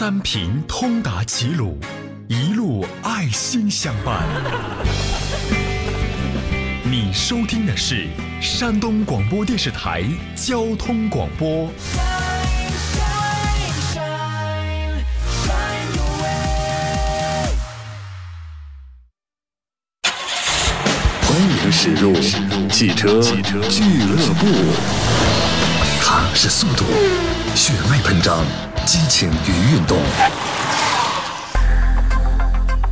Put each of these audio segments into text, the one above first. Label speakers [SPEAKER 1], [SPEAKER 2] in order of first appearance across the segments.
[SPEAKER 1] 三平通达齐鲁，一路爱心相伴。你收听的是山东广播电视台交通广播。欢迎驶入汽车俱乐部。它是速度，血脉喷张，激情与运动；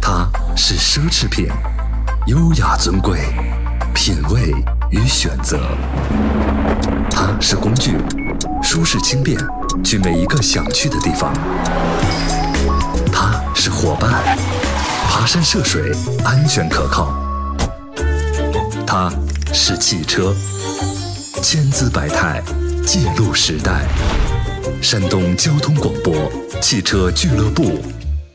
[SPEAKER 1] 它是奢侈品，优雅尊贵，品味与选择；它是工具，舒适轻便，去每一个想去的地方；它是伙伴，爬山涉水，安全可靠；它是汽车，千姿百态。记录时代，山东交通广播汽车俱乐部，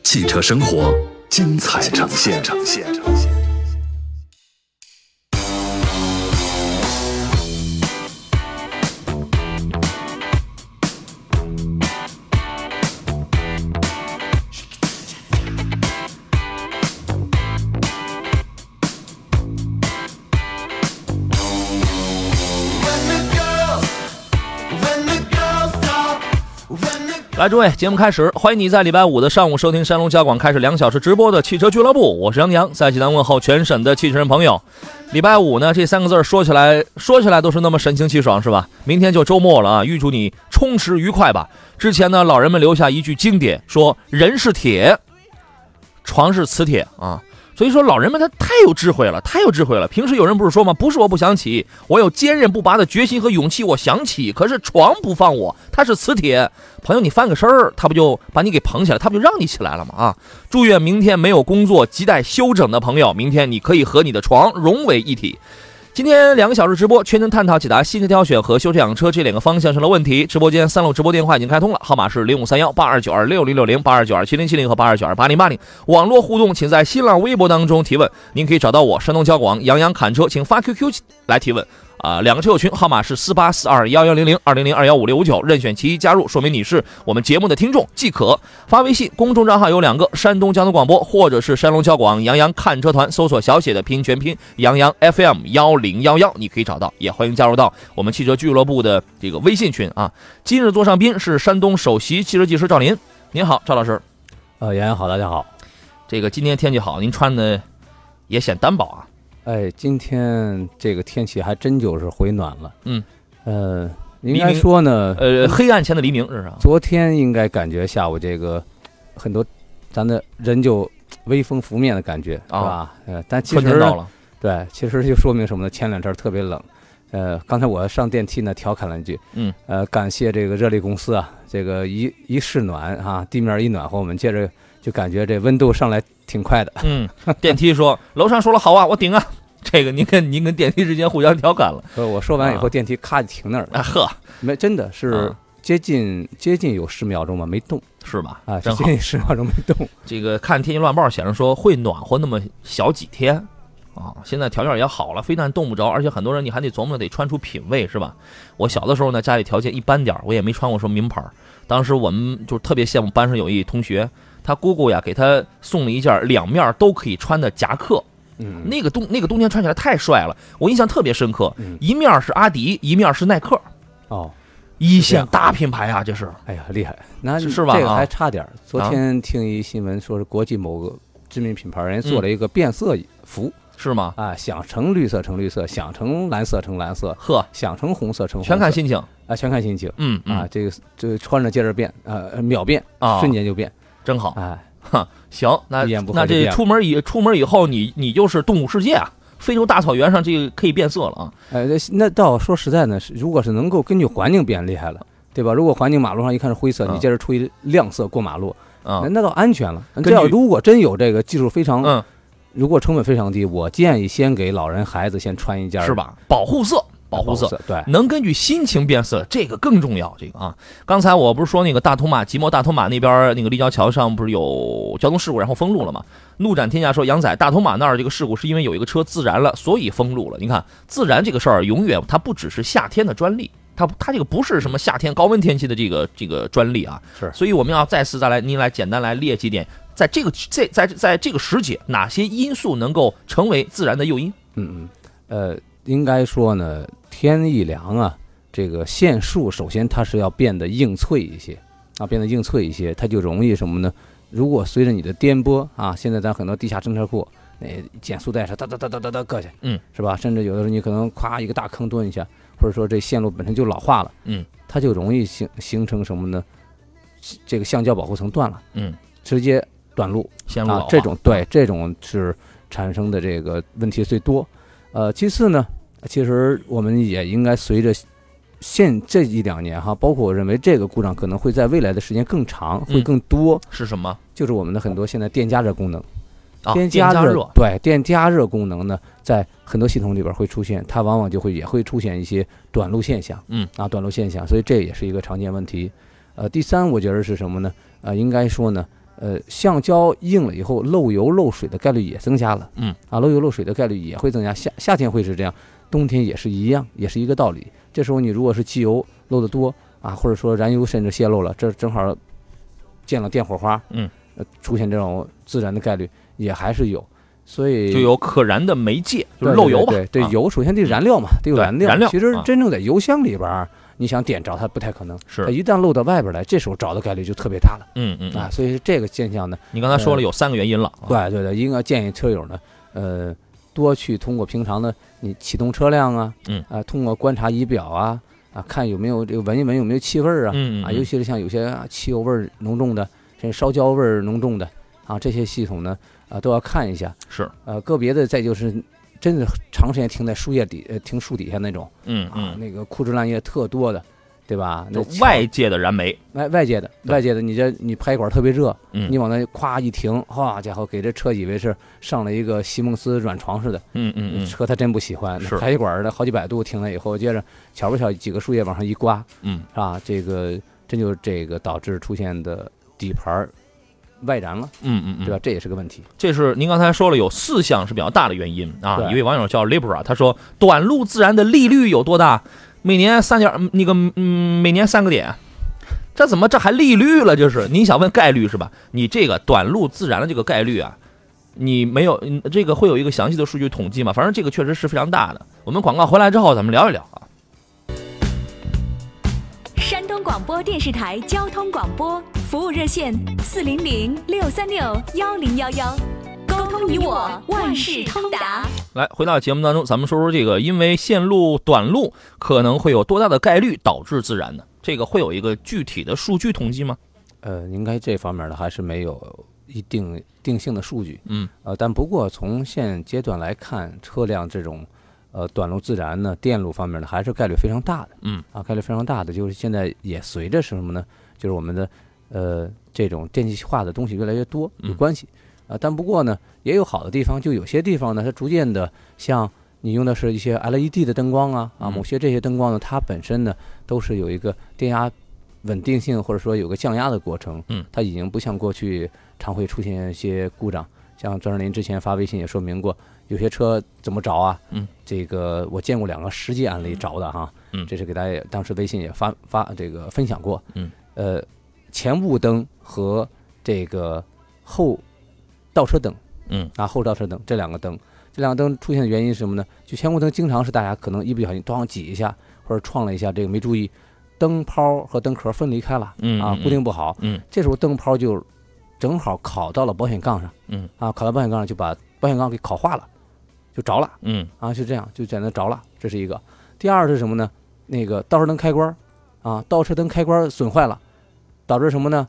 [SPEAKER 1] 汽车生活精彩呈现。
[SPEAKER 2] 来，诸位，节目开始，欢迎你在礼拜五的上午收听山东交广开始两小时直播的汽车俱乐部，我是杨洋，在济南问候全省的汽车人朋友。礼拜五呢，这三个字说起来说起来都是那么神清气爽，是吧？明天就周末了啊，预祝你充实愉快吧。之前呢，老人们留下一句经典，说人是铁，床是磁铁啊。所以说，老人们他太有智慧了，太有智慧了。平时有人不是说吗？不是我不想起，我有坚韧不拔的决心和勇气，我想起。可是床不放我，它是磁铁。朋友，你翻个身儿，他不就把你给捧起来，他不就让你起来了吗？啊！祝愿明天没有工作、亟待休整的朋友，明天你可以和你的床融为一体。今天两个小时直播，全程探讨解答新车挑选和修车养车这两个方向上的问题。直播间三路直播电话已经开通了，号码是零五三幺八二九二六零六零、八二九二七零七零和八二九二八零八零。网络互动，请在新浪微博当中提问。您可以找到我，山东交广杨洋侃车，请发 QQ 来提问。啊，两个车友群号码是四八四二幺幺零零二零零二幺五六五九，任选其一加入，说明你是我们节目的听众即可。发微信公众账号有两个，山东交通广播或者是山东交广杨洋看车团，搜索小写的拼音全拼杨洋 FM 幺零幺幺，你可以找到。也欢迎加入到我们汽车俱乐部的这个微信群啊。今日座上宾是山东首席汽车技师赵林，您好，赵老师。
[SPEAKER 3] 呃，杨洋好，大家好。
[SPEAKER 2] 这个今天天气好，您穿的也显单薄啊。
[SPEAKER 3] 哎，今天这个天气还真就是回暖了。
[SPEAKER 2] 嗯，
[SPEAKER 3] 呃，应该说呢，
[SPEAKER 2] 呃，黑暗前的黎明是啥？
[SPEAKER 3] 昨天应该感觉下午这个很多咱的人就微风拂面的感觉，是吧？呃，但其实对，其实就说明什么呢？前两天特别冷。呃，刚才我上电梯呢，调侃了一句，
[SPEAKER 2] 嗯，
[SPEAKER 3] 呃，感谢这个热力公司啊，这个一一试暖啊，地面一暖和，我们接着。就感觉这温度上来挺快的。
[SPEAKER 2] 嗯，电梯说楼上说了好啊，我顶啊。这个您跟您跟电梯之间互相调侃了。
[SPEAKER 3] 我说完以后，电梯咔就停那儿了。
[SPEAKER 2] 啊呵，
[SPEAKER 3] 没真的是接近接近有十秒钟吧，没动，
[SPEAKER 2] 是吧？
[SPEAKER 3] 啊，接近十秒钟没动。
[SPEAKER 2] 这个看天气预报显示说会暖和那么小几天啊。现在条件也好了，非但冻不着，而且很多人你还得琢磨得穿出品位是吧？我小的时候呢，家里条件一般点我也没穿过什么名牌。当时我们就特别羡慕班上有一同学。他姑姑呀，给他送了一件两面都可以穿的夹克，
[SPEAKER 3] 嗯，
[SPEAKER 2] 那个冬那个冬天穿起来太帅了，我印象特别深刻。一面是阿迪，一面是耐克，
[SPEAKER 3] 哦，
[SPEAKER 2] 一线大品牌啊，这是。
[SPEAKER 3] 哎呀，厉害，那
[SPEAKER 2] 是吧？
[SPEAKER 3] 这个还差点。昨天听一新闻，说是国际某个知名品牌人做了一个变色服，
[SPEAKER 2] 是吗？
[SPEAKER 3] 啊，想成绿色成绿色，想成蓝色成蓝色，
[SPEAKER 2] 呵，
[SPEAKER 3] 想成红色成红色，
[SPEAKER 2] 全看心情
[SPEAKER 3] 啊，全看心情。
[SPEAKER 2] 嗯
[SPEAKER 3] 啊，这个这穿着接着变，呃，秒变啊，瞬间就变。
[SPEAKER 2] 真好，
[SPEAKER 3] 哎，
[SPEAKER 2] 哈，行，那那这出门以出门以后，你你就是动物世界啊！非洲大草原上这个可以变色了啊！
[SPEAKER 3] 哎，那那倒说实在呢，是如果是能够根据环境变厉害了，对吧？如果环境马路上一看是灰色，你接着出一亮色过马路，
[SPEAKER 2] 啊，
[SPEAKER 3] 那倒安全了。这要如果真有这个技术非常，
[SPEAKER 2] 嗯，
[SPEAKER 3] 如果成本非常低，我建议先给老人孩子先穿一件，
[SPEAKER 2] 是吧？保护色。保护
[SPEAKER 3] 色对，
[SPEAKER 2] 能根据心情变色，这个更重要。这个啊，刚才我不是说那个大通马即墨大通马那边那个立交桥上不是有交通事故，然后封路了吗？怒斩天下说杨仔大通马那儿这个事故是因为有一个车自燃了，所以封路了。你看自燃这个事儿，永远它不只是夏天的专利它它这个不是什么夏天高温天气的这个这个专利啊。
[SPEAKER 3] 是，
[SPEAKER 2] 所以我们要再次再来，您来简单来列几点，在这个这在在这个时节，哪些因素能够成为自然的诱因？
[SPEAKER 3] 嗯嗯，呃，应该说呢，天一凉啊，这个线束首先它是要变得硬脆一些啊，变得硬脆一些，它就容易什么呢？如果随着你的颠簸啊，现在咱很多地下侦测库，那减速带是哒哒哒哒哒哒搁下，
[SPEAKER 2] 嗯，
[SPEAKER 3] 是吧？甚至有的时候你可能咵一个大坑蹲一下，或者说这线路本身就老化了，
[SPEAKER 2] 嗯，
[SPEAKER 3] 它就容易形形成什么呢？这个橡胶保护层断了，
[SPEAKER 2] 嗯，
[SPEAKER 3] 直接短路，
[SPEAKER 2] 线路
[SPEAKER 3] 啊，这种对这种是产生的这个问题最多。呃，其次呢，其实我们也应该随着。现这一两年哈，包括我认为这个故障可能会在未来的时间更长，会更多。
[SPEAKER 2] 是什么？
[SPEAKER 3] 就是我们的很多现在电加热功能。
[SPEAKER 2] 啊，
[SPEAKER 3] 电
[SPEAKER 2] 加
[SPEAKER 3] 热对电加热功能呢，在很多系统里边会出现，它往往就会也会出现一些短路现象。
[SPEAKER 2] 嗯
[SPEAKER 3] 啊，短路现象，所以这也是一个常见问题。呃，第三，我觉得是什么呢？呃，应该说呢，呃，橡胶硬了以后漏油漏水的概率也增加了。
[SPEAKER 2] 嗯
[SPEAKER 3] 啊，漏油漏水的概率也会增加。夏夏天会是这样，冬天也是一样，也是一个道理。这时候你如果是机油漏的多啊，或者说燃油甚至泄漏了，这正好见了电火花，
[SPEAKER 2] 嗯，
[SPEAKER 3] 出现这种自燃的概率也还是有，所以
[SPEAKER 2] 就有可燃的媒介，就是漏油吧。
[SPEAKER 3] 对对，油首先得燃料嘛，得有燃
[SPEAKER 2] 料。燃料
[SPEAKER 3] 其实真正在油箱里边，你想点着它不太可能，
[SPEAKER 2] 是
[SPEAKER 3] 它一旦漏到外边来，这时候着的概率就特别大了。
[SPEAKER 2] 嗯嗯
[SPEAKER 3] 啊，所以这个现象呢，
[SPEAKER 2] 你刚才说了有三个原因了。
[SPEAKER 3] 对对对，应该建议车友呢，呃，多去通过平常的你启动车辆啊，
[SPEAKER 2] 嗯
[SPEAKER 3] 啊，通过观察仪表啊。啊，看有没有这个闻一闻有没有气味儿啊，啊，尤其是像有些汽油味儿浓重的，甚至烧焦味儿浓重的，啊，这些系统呢，啊，都要看一下。
[SPEAKER 2] 是，
[SPEAKER 3] 呃，个别的再就是真的长时间停在树叶底，呃，停树底下那种，
[SPEAKER 2] 嗯
[SPEAKER 3] 啊，那个枯枝烂叶特多的。对吧？那
[SPEAKER 2] 外界的燃煤，
[SPEAKER 3] 外外界的外界的，你这你排管特别热，
[SPEAKER 2] 嗯，
[SPEAKER 3] 你往那咵一停，好家伙，给这车以为是上了一个席梦思软床似的，
[SPEAKER 2] 嗯嗯嗯，
[SPEAKER 3] 车他真不喜欢，
[SPEAKER 2] 是
[SPEAKER 3] 排管的好几百度停了以后，接着巧不巧几个树叶往上一刮，
[SPEAKER 2] 嗯，
[SPEAKER 3] 是吧？这个真就这个导致出现的底盘外燃了，
[SPEAKER 2] 嗯嗯嗯，
[SPEAKER 3] 对吧？这也是个问题。
[SPEAKER 2] 这是您刚才说了有四项是比较大的原因啊。一位网友叫 Libra，他说短路自燃的利率有多大？每年三点，那个嗯，每年三个点，这怎么这还利率了？就是你想问概率是吧？你这个短路自燃的这个概率啊，你没有这个会有一个详细的数据统计吗？反正这个确实是非常大的。我们广告回来之后，咱们聊一聊啊。
[SPEAKER 4] 广播电视台交通广播服务热线：四零零六三六幺零幺幺。沟通你我，万事通达。
[SPEAKER 2] 来，回到节目当中，咱们说说这个，因为线路短路可能会有多大的概率导致自燃呢？这个会有一个具体的数据统计吗？
[SPEAKER 3] 呃，应该这方面的还是没有一定定性的数据。
[SPEAKER 2] 嗯，
[SPEAKER 3] 呃，但不过从现阶段来看，车辆这种呃短路自燃呢，电路方面呢，还是概率非常大的。
[SPEAKER 2] 嗯，
[SPEAKER 3] 啊，概率非常大的，就是现在也随着什么呢？就是我们的呃这种电气化的东西越来越多有关系。啊，但不过呢，也有好的地方，就有些地方呢，它逐渐的，像你用的是一些 LED 的灯光啊，啊，某些这些灯光呢，它本身呢都是有一个电压稳定性，或者说有个降压的过程，
[SPEAKER 2] 嗯，
[SPEAKER 3] 它已经不像过去常会出现一些故障，像张志林之前发微信也说明过，有些车怎么着啊，
[SPEAKER 2] 嗯，
[SPEAKER 3] 这个我见过两个实际案例着的哈，
[SPEAKER 2] 嗯，
[SPEAKER 3] 这是给大家当时微信也发发这个分享过，
[SPEAKER 2] 嗯，
[SPEAKER 3] 呃，前雾灯和这个后。倒车灯，
[SPEAKER 2] 嗯。
[SPEAKER 3] 啊，后倒车灯这两个灯，这两个灯出现的原因是什么呢？就前雾灯经常是大家可能一不小心咣挤一下，或者撞了一下，这个没注意，灯泡和灯壳分离开了，
[SPEAKER 2] 嗯
[SPEAKER 3] 啊，固定不好，
[SPEAKER 2] 嗯，
[SPEAKER 3] 这时候灯泡就正好烤到了保险杠上，
[SPEAKER 2] 嗯，
[SPEAKER 3] 啊，烤到保险杠上就把保险杠给烤化了，就着了，
[SPEAKER 2] 嗯，
[SPEAKER 3] 啊，就这样就简单着了，这是一个。第二是什么呢？那个倒车灯开关，啊，倒车灯开关损坏了，导致什么呢？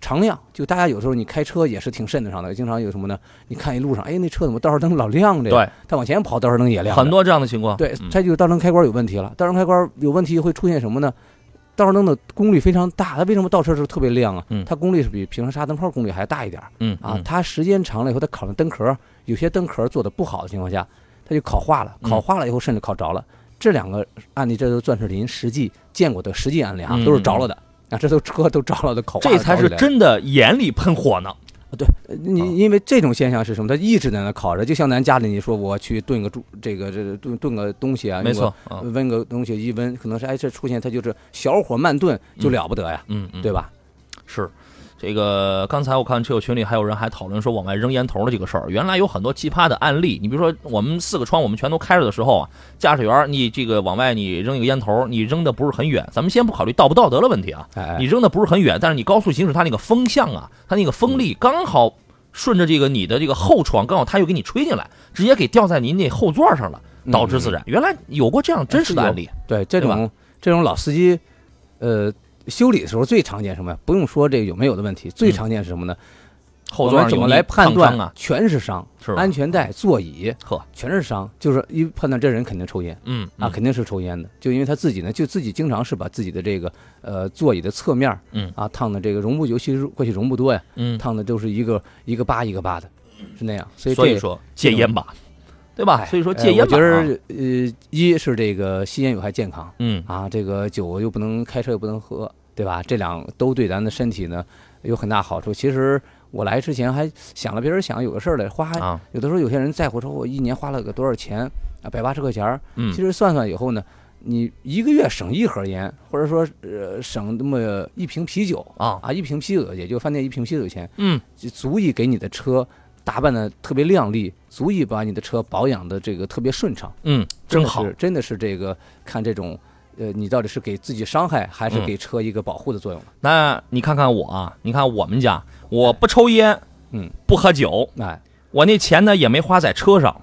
[SPEAKER 3] 常亮，就大家有时候你开车也是挺慎得上的，经常有什么呢？你看一路上，哎，那车怎么倒车灯老亮着？
[SPEAKER 2] 对，
[SPEAKER 3] 它往前跑，倒车灯也亮。
[SPEAKER 2] 很多这样的情况。
[SPEAKER 3] 对，它就倒车灯开关有问题了。倒车灯开关有问题会出现什么呢？倒车灯的功率非常大，它为什么倒车时候特别亮啊？
[SPEAKER 2] 嗯，
[SPEAKER 3] 它功率是比平常刹灯泡功率还大一点。
[SPEAKER 2] 嗯
[SPEAKER 3] 啊，它时间长了以后，它烤上灯壳，有些灯壳做的不好的情况下，它就烤化了。烤化了以后，甚至烤着了。这两个案例，这都钻石林实际见过的实际案例啊，都是着了的。啊，这都车 都着了，的烤化
[SPEAKER 2] 这才是真的眼里喷火呢。
[SPEAKER 3] 对，你因为这种现象是什么？它一直在那烤着，就像咱家里你说我去炖个猪，这个这炖炖个东西啊，
[SPEAKER 2] 没错，
[SPEAKER 3] 温个东西一温，可能是哎这出现它就是小火慢炖就了不得呀，
[SPEAKER 2] 嗯，
[SPEAKER 3] 对吧？
[SPEAKER 2] 是。这个刚才我看车友群里还有人还讨论说往外扔烟头的这个事儿，原来有很多奇葩的案例。你比如说我们四个窗我们全都开着的时候啊，驾驶员你这个往外你扔一个烟头，你扔的不是很远，咱们先不考虑道不道德的问题啊，你扔的不是很远，但是你高速行驶它那个风向啊，它那个风力刚好顺着这个你的这个后窗，刚好它又给你吹进来，直接给掉在您那后座上了，导致自燃。原来有过这样真实的案例，
[SPEAKER 3] 对这种这种老司机，呃。修理的时候最常见什么呀？不用说这个有没有的问题，最常见是什么呢？
[SPEAKER 2] 后座
[SPEAKER 3] 怎么来判断
[SPEAKER 2] 啊？
[SPEAKER 3] 全是伤，安全带、座椅，
[SPEAKER 2] 呵，
[SPEAKER 3] 全是伤。就是一判断这人肯定抽烟，
[SPEAKER 2] 嗯
[SPEAKER 3] 啊，肯定是抽烟的。就因为他自己呢，就自己经常是把自己的这个呃座椅的侧面，
[SPEAKER 2] 嗯
[SPEAKER 3] 啊烫的这个绒布，尤其是过去绒布多呀，
[SPEAKER 2] 嗯，
[SPEAKER 3] 烫的都是一个一个疤一个疤的，是那样。
[SPEAKER 2] 所以
[SPEAKER 3] 所
[SPEAKER 2] 以说戒烟吧。对吧？所以说戒烟，我
[SPEAKER 3] 觉得呃，一是这个吸烟有害健康，
[SPEAKER 2] 嗯
[SPEAKER 3] 啊，这个酒又不能开车又不能喝。对吧？这两都对咱的身体呢有很大好处。其实我来之前还想了，别人想有个事儿来花，有的时候有些人在乎说，我一年花了个多少钱啊，百八十块钱儿。
[SPEAKER 2] 嗯，
[SPEAKER 3] 其实算算以后呢，你一个月省一盒烟，或者说呃省那么一瓶啤酒
[SPEAKER 2] 啊
[SPEAKER 3] 啊，一瓶啤酒也就饭店一瓶啤酒钱，
[SPEAKER 2] 嗯，
[SPEAKER 3] 就足以给你的车打扮的特别靓丽，足以把你的车保养的这个特别顺畅。
[SPEAKER 2] 嗯，真好，
[SPEAKER 3] 真的是这个看这种。呃，你到底是给自己伤害，还是给车一个保护的作用？
[SPEAKER 2] 那你看看我啊，你看我们家，我不抽烟，
[SPEAKER 3] 嗯，
[SPEAKER 2] 不喝酒，
[SPEAKER 3] 哎，
[SPEAKER 2] 我那钱呢也没花在车上，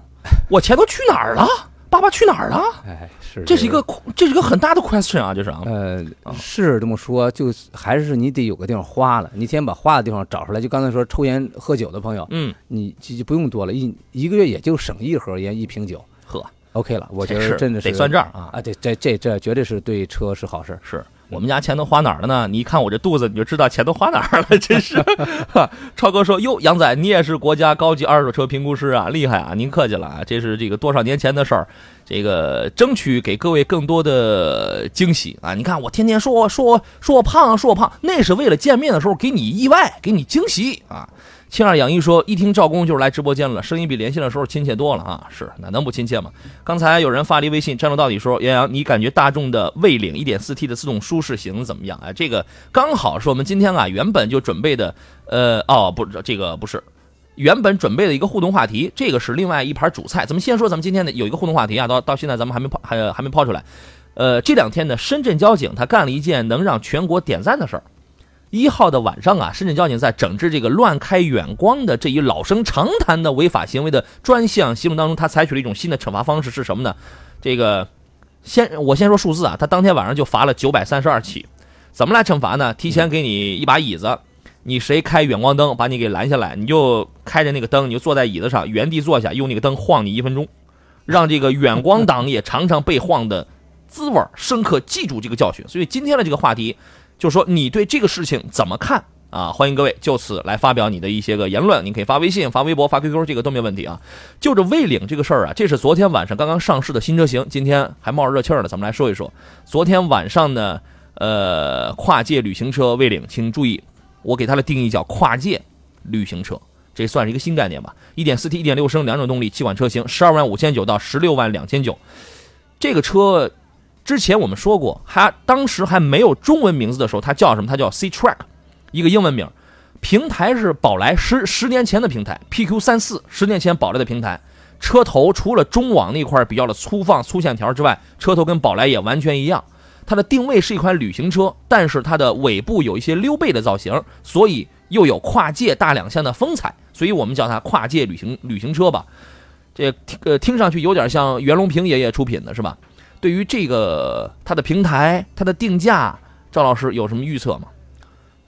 [SPEAKER 2] 我钱都去哪儿了？爸爸去哪儿了？
[SPEAKER 3] 哎，是，
[SPEAKER 2] 这是一个，这是一个很大的 question 啊，这是啊。
[SPEAKER 3] 呃，是这么说，就还是你得有个地方花了，你先把花的地方找出来。就刚才说抽烟喝酒的朋友，
[SPEAKER 2] 嗯，
[SPEAKER 3] 你就不用多了，一一个月也就省一盒烟，一瓶酒。OK 了，我觉得真的是
[SPEAKER 2] 得算账啊
[SPEAKER 3] 啊！这这这这绝对是对车是好事。
[SPEAKER 2] 是我们家钱都花哪儿了呢？你一看我这肚子，你就知道钱都花哪儿了。真是，超哥说：“哟，杨仔，你也是国家高级二手车评估师啊，厉害啊！您客气了啊，这是这个多少年前的事儿，这个争取给各位更多的惊喜啊！你看我天天说我说我说我胖说我胖，那是为了见面的时候给你意外，给你惊喜啊。”青二养一说，一听赵工就是来直播间了，声音比连线的时候亲切多了啊！是，哪能不亲切嘛？刚才有人发了一微信，战斗到底说，杨洋，你感觉大众的蔚领 1.4T 的自动舒适型怎么样啊？这个刚好是我们今天啊原本就准备的，呃，哦，不，这个不是，原本准备的一个互动话题，这个是另外一盘主菜。咱们先说咱们今天的有一个互动话题啊，到到现在咱们还没抛，还还没抛出来。呃，这两天呢，深圳交警他干了一件能让全国点赞的事儿。一号的晚上啊，深圳交警在整治这个乱开远光的这一老生常谈的违法行为的专项行动当中，他采取了一种新的惩罚方式是什么呢？这个先我先说数字啊，他当天晚上就罚了九百三十二起。怎么来惩罚呢？提前给你一把椅子，你谁开远光灯把你给拦下来，你就开着那个灯，你就坐在椅子上原地坐下，用那个灯晃你一分钟，让这个远光党也尝尝被晃的滋味，深刻记住这个教训。所以今天的这个话题。就说，你对这个事情怎么看啊？欢迎各位就此来发表你的一些个言论。您可以发微信、发微博、发 QQ，这个都没问题啊。就这魏领这个事儿啊，这是昨天晚上刚刚上市的新车型，今天还冒着热气儿呢。咱们来说一说，昨天晚上呢，呃，跨界旅行车魏领，请注意，我给它的定义叫跨界旅行车，这算是一个新概念吧。一点四 T、一点六升两种动力，七款车型，十二万五千九到十六万两千九，这个车。之前我们说过，还当时还没有中文名字的时候，它叫什么？它叫 C Track，一个英文名。平台是宝来十十年前的平台，PQ 三四十年前宝来的平台。车头除了中网那块比较的粗放粗线条之外，车头跟宝来也完全一样。它的定位是一款旅行车，但是它的尾部有一些溜背的造型，所以又有跨界大两厢的风采，所以我们叫它跨界旅行旅行车吧。这呃听上去有点像袁隆平爷爷出品的是吧？对于这个它的平台、它的定价，赵老师有什么预测吗？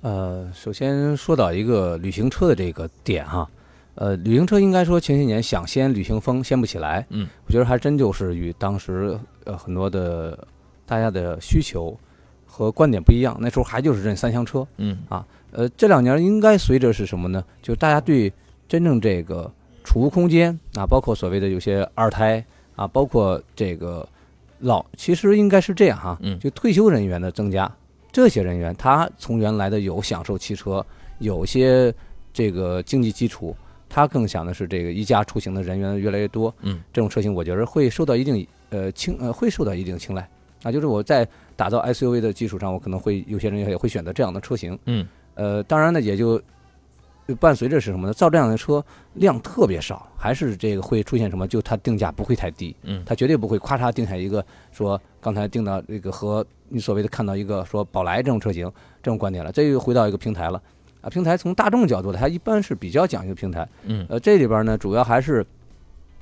[SPEAKER 3] 呃，首先说到一个旅行车的这个点哈，呃，旅行车应该说前些年想掀旅行风掀不起来，
[SPEAKER 2] 嗯，
[SPEAKER 3] 我觉得还真就是与当时呃很多的大家的需求和观点不一样，那时候还就是认三厢车，
[SPEAKER 2] 嗯
[SPEAKER 3] 啊，呃，这两年应该随着是什么呢？就大家对真正这个储物空间啊，包括所谓的有些二胎啊，包括这个。老其实应该是这样哈，
[SPEAKER 2] 嗯，
[SPEAKER 3] 就退休人员的增加，这些人员他从原来的有享受汽车，有些这个经济基础，他更想的是这个一家出行的人员越来越多，
[SPEAKER 2] 嗯，
[SPEAKER 3] 这种车型我觉得会受到一定呃青呃会受到一定青睐。啊，就是我在打造 SUV 的基础上，我可能会有些人也会选择这样的车型，
[SPEAKER 2] 嗯，
[SPEAKER 3] 呃，当然呢也就。伴随着是什么呢？造这样的车量特别少，还是这个会出现什么？就它定价不会太低，
[SPEAKER 2] 嗯，
[SPEAKER 3] 它绝对不会咔嚓定下一个说刚才定到这个和你所谓的看到一个说宝来这种车型这种观点了。这又回到一个平台了啊，平台从大众角度，它一般是比较讲究平台，
[SPEAKER 2] 嗯，
[SPEAKER 3] 呃，这里边呢主要还是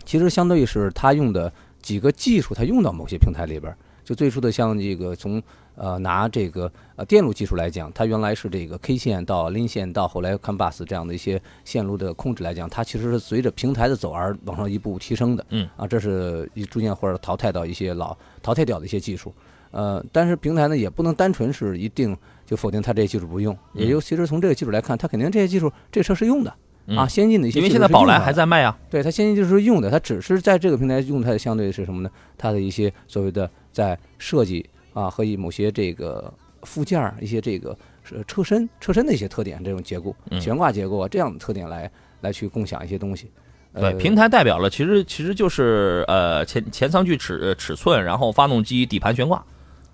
[SPEAKER 3] 其实相对于是它用的几个技术，它用到某些平台里边，就最初的像这个从。呃，拿这个呃电路技术来讲，它原来是这个 K 线到 Lin 线到后来 CAN bus 这样的一些线路的控制来讲，它其实是随着平台的走而往上一步步提升的。
[SPEAKER 2] 嗯，
[SPEAKER 3] 啊，这是一逐渐或者淘汰到一些老淘汰掉的一些技术。呃，但是平台呢也不能单纯是一定就否定它这些技术不用，也就其实从这个技术来看，它肯定这些技术这车是用的啊，先进的一些。
[SPEAKER 2] 因为现在宝来还在卖啊，
[SPEAKER 3] 对它先进技术是用的，它只是在这个平台用它的相对是什么呢？它的一些所谓的在设计啊和以某些这个。附件儿一些这个是车身车身的一些特点，这种结构悬挂结构啊这样的特点来来去共享一些东西。
[SPEAKER 2] 对，平台代表了其实其实就是呃前前舱距尺尺寸，然后发动机底盘悬挂。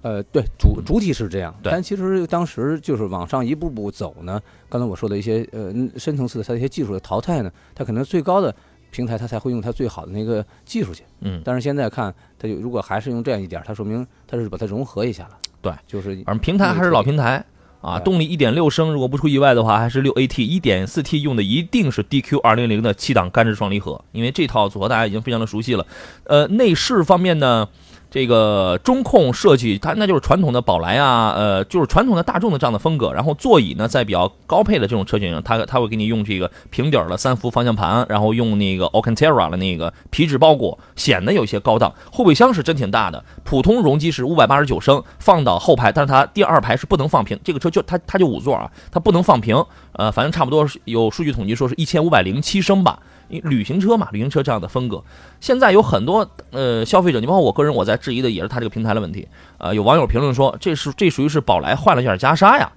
[SPEAKER 3] 呃，对，主主体是这样，但其实当时就是往上一步步走呢。刚才我说的一些呃深层次的它一些技术的淘汰呢，它可能最高的平台它才会用它最好的那个技术去。
[SPEAKER 2] 嗯。
[SPEAKER 3] 但是现在看它就如果还是用这样一点，它说明它是把它融合一下了。
[SPEAKER 2] 对，
[SPEAKER 3] 就是
[SPEAKER 2] 反正平台还是老平台啊，动力一点六升，如果不出意外的话，还是六 AT，一点四 T 用的一定是 DQ 二零零的七档干式双离合，因为这套组合大家已经非常的熟悉了。呃，内饰方面呢？这个中控设计，它那就是传统的宝来啊，呃，就是传统的大众的这样的风格。然后座椅呢，在比较高配的这种车型上，它它会给你用这个平底的三幅方向盘，然后用那个 Alcantara 的那个皮质包裹，显得有些高档。后备箱是真挺大的，普通容积是五百八十九升，放到后排，但是它第二排是不能放平。这个车就它它就五座啊，它不能放平。呃，反正差不多有数据统计说是一千五百零七升吧。因旅行车嘛，旅行车这样的风格，现在有很多呃消费者，你包括我个人，我在质疑的也是它这个平台的问题。呃，有网友评论说，这是这属于是宝来换了一件袈裟呀。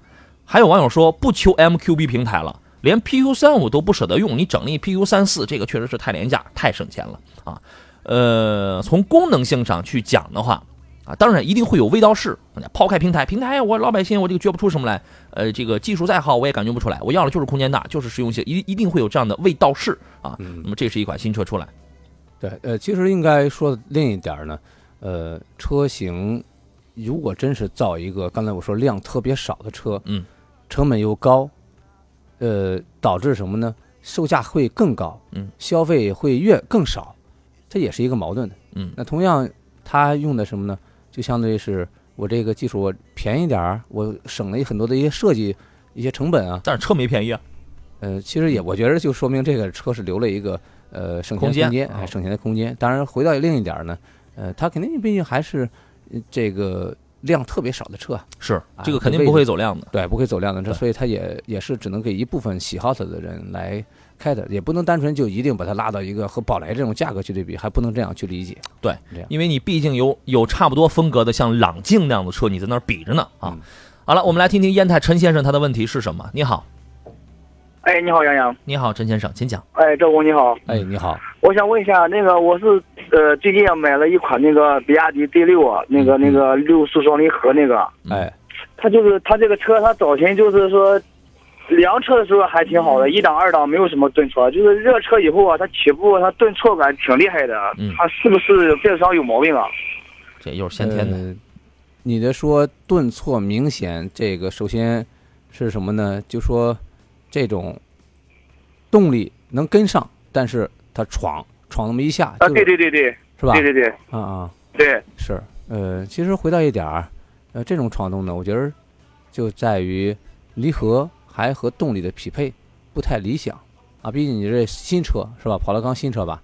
[SPEAKER 2] 还有网友说，不求 MQB 平台了，连 PQ 三五都不舍得用，你整了一 PQ 三四，这个确实是太廉价，太省钱了啊。呃，从功能性上去讲的话。啊，当然一定会有味道式。抛开平台，平台我老百姓我这个觉不出什么来。呃，这个技术再好我也感觉不出来。我要的就是空间大，就是实用性，一一定会有这样的味道式啊。那么这是一款新车出来。
[SPEAKER 3] 对，呃，其实应该说另一点呢，呃，车型如果真是造一个刚才我说量特别少的车，
[SPEAKER 2] 嗯，
[SPEAKER 3] 成本又高，呃，导致什么呢？售价会更高，
[SPEAKER 2] 嗯，
[SPEAKER 3] 消费会越更少，这也是一个矛盾的。
[SPEAKER 2] 嗯，
[SPEAKER 3] 那同样它用的什么呢？就相当于是我这个技术我便宜点儿，我省了很多的一些设计一些成本啊。
[SPEAKER 2] 但是车没便宜啊。
[SPEAKER 3] 呃，其实也我觉得就说明这个车是留了一个呃省钱空
[SPEAKER 2] 间，
[SPEAKER 3] 哎，省钱的空间。当然，回到另一点呢，呃，它肯定毕竟还是这个量特别少的车，
[SPEAKER 2] 是这个肯定不会走量的，
[SPEAKER 3] 对，不会走量的车，所以它也也是只能给一部分喜好它的人来。开的也不能单纯就一定把它拉到一个和宝来这种价格去对比，还不能这样去理解。
[SPEAKER 2] 对，因为你毕竟有有差不多风格的像朗境那样的车，你在那儿比着呢啊。好了，我们来听听烟台陈先生他的问题是什么？你好，
[SPEAKER 5] 哎，你好，杨洋，
[SPEAKER 2] 你好，陈先生，请讲。
[SPEAKER 5] 哎，赵工你好，
[SPEAKER 3] 哎，你好，
[SPEAKER 5] 我想问一下，那个我是呃最近买了一款那个比亚迪 D 六啊，那个那个六速双离合那个，
[SPEAKER 3] 哎，
[SPEAKER 5] 它就是它这个车，它早前就是说。凉车的时候还挺好的，一档二档没有什么顿挫，就是热车以后啊，它起步它顿挫感挺厉害的。
[SPEAKER 2] 嗯，
[SPEAKER 5] 它是不是变速箱有毛病啊？
[SPEAKER 2] 这又是先天的。
[SPEAKER 3] 你的说顿挫明显，这个首先是什么呢？就说这种动力能跟上，但是它闯闯那么一下。
[SPEAKER 5] 啊，对对对对，
[SPEAKER 3] 是吧？
[SPEAKER 5] 对对对，
[SPEAKER 3] 啊啊，
[SPEAKER 5] 对，
[SPEAKER 3] 是。呃，其实回到一点儿，呃，这种闯动呢，我觉得就在于离合。还和动力的匹配不太理想啊，毕竟你这新车是吧？跑了刚新车吧？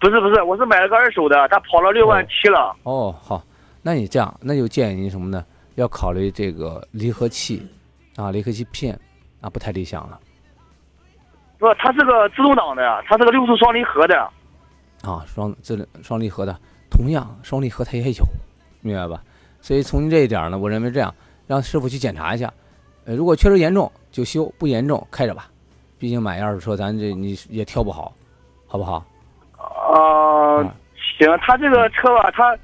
[SPEAKER 5] 不是不是，我是买了个二手的，它跑了六万七了。
[SPEAKER 3] 哦，好，那你这样，那就建议您什么呢？要考虑这个离合器啊，离合器片啊，不太理想了。
[SPEAKER 5] 不，它是个自动挡的，它是个六速双离合的。
[SPEAKER 3] 啊，双这双离合的，同样双离合它也有，明白吧？所以从您这一点呢，我认为这样，让师傅去检查一下。呃，如果确实严重就修，不严重开着吧。毕竟买二手车，咱这你也挑不好，好不好？
[SPEAKER 5] 啊，行，他这个车吧，他。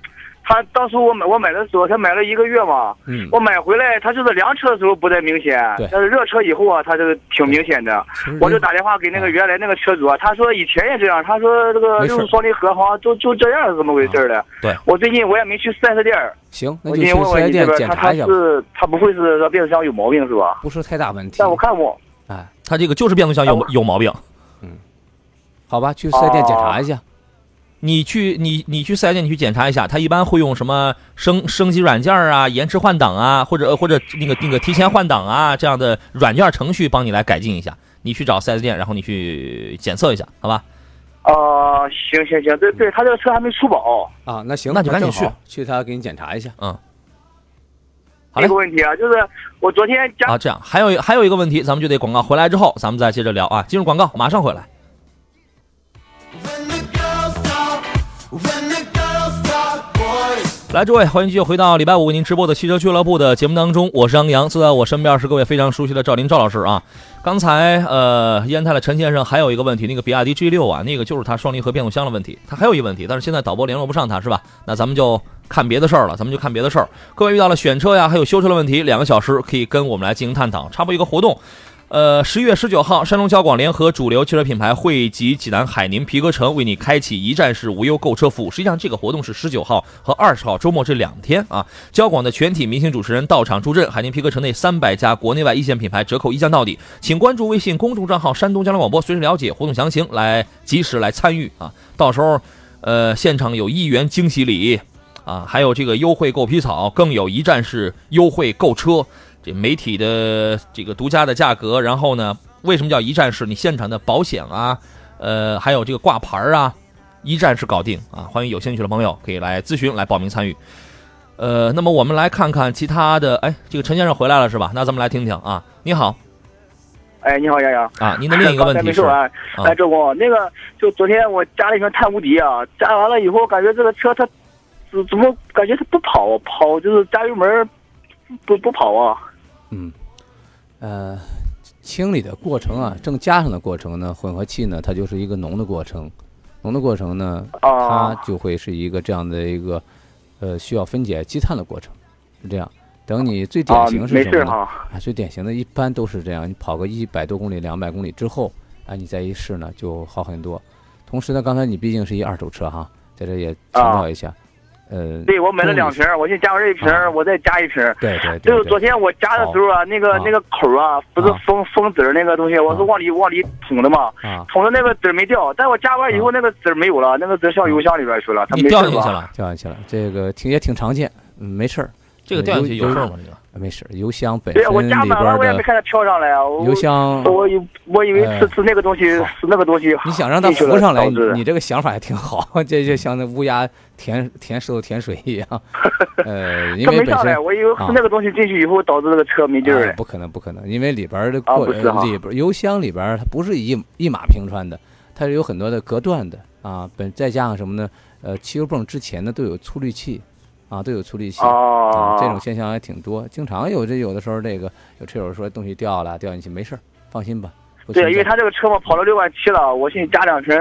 [SPEAKER 5] 他当时我买我买的时候，他买了一个月嘛，嗯，我买回来，他就是凉车的时候不太明显，但是热车以后啊，他这个挺明显的。我就打电话给那个原来那个车主啊，他说以前也这样，他说这个六双离合好像就就这样是怎么回事的？
[SPEAKER 2] 对，
[SPEAKER 5] 我最近我也没去四 S 店。
[SPEAKER 3] 行，那就去四 S 店检查一下。
[SPEAKER 5] 他是他不会是说变速箱有毛病是吧？
[SPEAKER 3] 不是太大问题。
[SPEAKER 5] 但我看过，
[SPEAKER 3] 哎，
[SPEAKER 2] 他这个就是变速箱有有毛病。
[SPEAKER 3] 嗯，好吧，去四 S 店检查一下。
[SPEAKER 2] 你去你你去四 S 店你去检查一下，他一般会用什么升升级软件啊、延迟换挡啊，或者或者那个那个提前换挡啊这样的软件程序帮你来改进一下。你去找四 S 店，然后你去检测一下，好吧？
[SPEAKER 5] 啊，行行行，对对，他这个车还没出保
[SPEAKER 3] 啊。那行，
[SPEAKER 2] 那就赶紧去
[SPEAKER 3] 去他给你检查一下。
[SPEAKER 2] 嗯，
[SPEAKER 5] 好一个问题啊，就是我昨天加
[SPEAKER 2] 啊，这样还有还有一个问题，咱们就得广告回来之后，咱们再接着聊啊。进入广告，马上回来。来，诸位，欢迎继续回到礼拜五为您直播的汽车俱乐部的节目当中，我是杨洋，坐在我身边是各位非常熟悉的赵林赵老师啊。刚才呃，烟台的陈先生还有一个问题，那个比亚迪 G 六啊，那个就是他双离合变速箱的问题，他还有一个问题，但是现在导播联络不上他，是吧？那咱们就看别的事儿了，咱们就看别的事儿。各位遇到了选车呀，还有修车的问题，两个小时可以跟我们来进行探讨，插播一个活动。呃，十一月十九号，山东交广联合主流汽车品牌汇集济南海宁皮革城，为你开启一站式无忧购车服务。实际上，这个活动是十九号和二十号周末这两天啊。交广的全体明星主持人到场助阵，海宁皮革城内三百家国内外一线品牌折扣一降到底。请关注微信公众账号“山东交通广播”，随时了解活动详情，来及时来参与啊。到时候，呃，现场有一元惊喜礼啊，还有这个优惠购皮草，更有一站式优惠购车。这媒体的这个独家的价格，然后呢，为什么叫一站式？你现场的保险啊，呃，还有这个挂牌啊，一站式搞定啊！欢迎有兴趣的朋友可以来咨询、来报名参与。呃，那么我们来看看其他的，哎，这个陈先生回来了是吧？那咱们来听听啊。你好，
[SPEAKER 5] 哎，你好，杨洋
[SPEAKER 2] 啊，您的另一个问题是？
[SPEAKER 5] 哎，周工，那个就昨天我加了一瓶碳无敌啊，加完了以后，感觉这个车它怎怎么感觉它不跑，跑就是加油门不不跑啊？
[SPEAKER 3] 嗯，呃，清理的过程啊，正加上的过程呢，混合气呢，它就是一个浓的过程，浓的过程呢，它就会是一个这样的一个，呃，需要分解积碳的过程，是这样。等你最典型是什么呢？啊，最典型的一般都是这样，你跑个一百多公里、两百公里之后，啊，你再一试呢，就好很多。同时呢，刚才你毕竟是一二手车哈，在这也强调一下。呃，
[SPEAKER 5] 对我买了两瓶，我先加完这一瓶，我再加一瓶。
[SPEAKER 3] 对对
[SPEAKER 5] 对。就是昨天我加的时候啊，那个那个口啊，不是封封籽儿那个东西，我是往里往里捅的嘛，捅的那个籽儿没掉，但我加完以后那个籽儿没有了，那个籽儿上油箱里边去了，它
[SPEAKER 2] 掉进去了，
[SPEAKER 3] 掉进去了，这个挺也挺常见，嗯，没事儿。
[SPEAKER 2] 这个掉进去有事儿吗？这个？
[SPEAKER 3] 没事，油箱本身里边
[SPEAKER 5] 的。我也没看它飘上来啊。
[SPEAKER 3] 油箱，
[SPEAKER 5] 我以我以为是是那个东西，是那个东西。
[SPEAKER 3] 你想让它浮上来，你这个想法还挺好。这就像那乌鸦填填石头填水一样。呃，因为本身
[SPEAKER 5] 我以为是那个东西进去以后导致这个车没劲儿了。
[SPEAKER 3] 不可能，不可能，因为里边的过里边油箱里边它不是一一马平川的，它是有很多的隔断的啊。本再加上什么呢？呃，汽油泵之前呢都有粗滤器。啊，都有处理器啊，这种现象还挺多，经常有这有的时候，这个有车友说东西掉了，掉进去没事儿，放心吧。
[SPEAKER 5] 对，因为他这个车嘛跑了六万七了，我寻思加两瓶，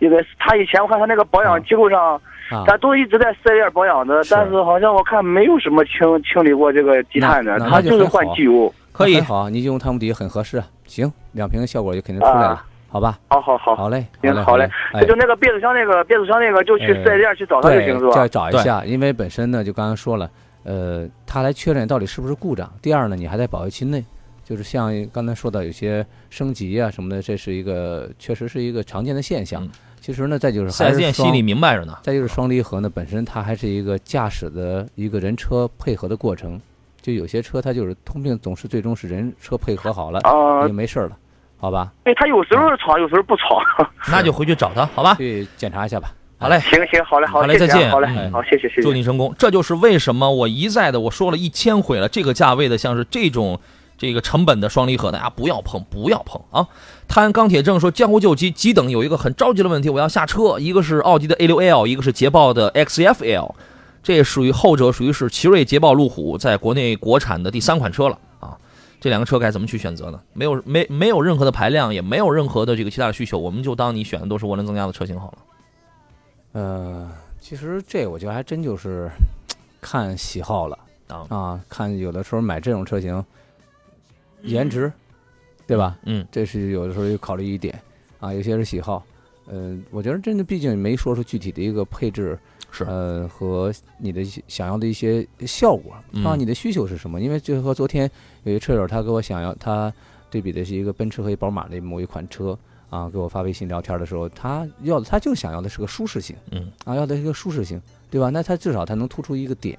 [SPEAKER 5] 因为他以前我看他那个保养机构上，他都一直在四 S 店保养的，但是好像我看没有什么清清理过这个积碳的，他就是换机油。
[SPEAKER 3] 可以，好，你用汤姆迪很合适，行，两瓶效果就肯定出来了。好吧，
[SPEAKER 5] 好好好，
[SPEAKER 3] 好嘞，
[SPEAKER 5] 行，好嘞，那就那个变速箱那个变速箱那个，就去四 S 店去找他就行，是吧？
[SPEAKER 3] 再找一下，因为本身呢，就刚刚说了，呃，他来确认到底是不是故障。第二呢，你还在保修期内，就是像刚才说的有些升级啊什么的，这是一个确实是一个常见的现象。其实呢，再就是四
[SPEAKER 2] S 店心里明白着呢。
[SPEAKER 3] 再就是双离合呢，本身它还是一个驾驶的一个人车配合的过程，就有些车它就是通病，总是最终是人车配合好了，就没事了。好吧，
[SPEAKER 5] 对他有时候吵，有时候不吵，
[SPEAKER 2] 那就回去找他，好吧？
[SPEAKER 3] 去检查一下吧。
[SPEAKER 2] 好嘞，
[SPEAKER 5] 行行，好嘞，好
[SPEAKER 2] 嘞，再见。
[SPEAKER 5] 好嘞，好，谢谢，谢谢。
[SPEAKER 2] 祝你成功。这就是为什么我一再的我说了一千回了，这个价位的像是这种这个成本的双离合，大家不要碰，不要碰啊！摊钢铁正说江湖救急，急等有一个很着急的问题，我要下车。一个是奥迪的 A6L，一个是捷豹的 XF-L，这属于后者，属于是奇瑞、捷豹、路虎在国内国产的第三款车了啊。这两个车该怎么去选择呢？没有没没有任何的排量，也没有任何的这个其他的需求，我们就当你选的都是涡轮增压的车型好了。
[SPEAKER 3] 呃，其实这我觉得还真就是 看喜好了啊啊，看有的时候买这种车型，颜值，对吧？
[SPEAKER 2] 嗯，
[SPEAKER 3] 这是有的时候要考虑一点啊，有些是喜好。嗯，我觉得真的毕竟没说出具体的一个配置。
[SPEAKER 2] 是
[SPEAKER 3] 呃和你的想要的一些效果啊，你的需求是什么？因为就和昨天有一车友他给我想要他对比的是一个奔驰和宝马的某一款车啊，给我发微信聊天的时候，他要的他就想要的是个舒适性，
[SPEAKER 2] 嗯
[SPEAKER 3] 啊要的是一个舒适性，对吧？那他至少他能突出一个点，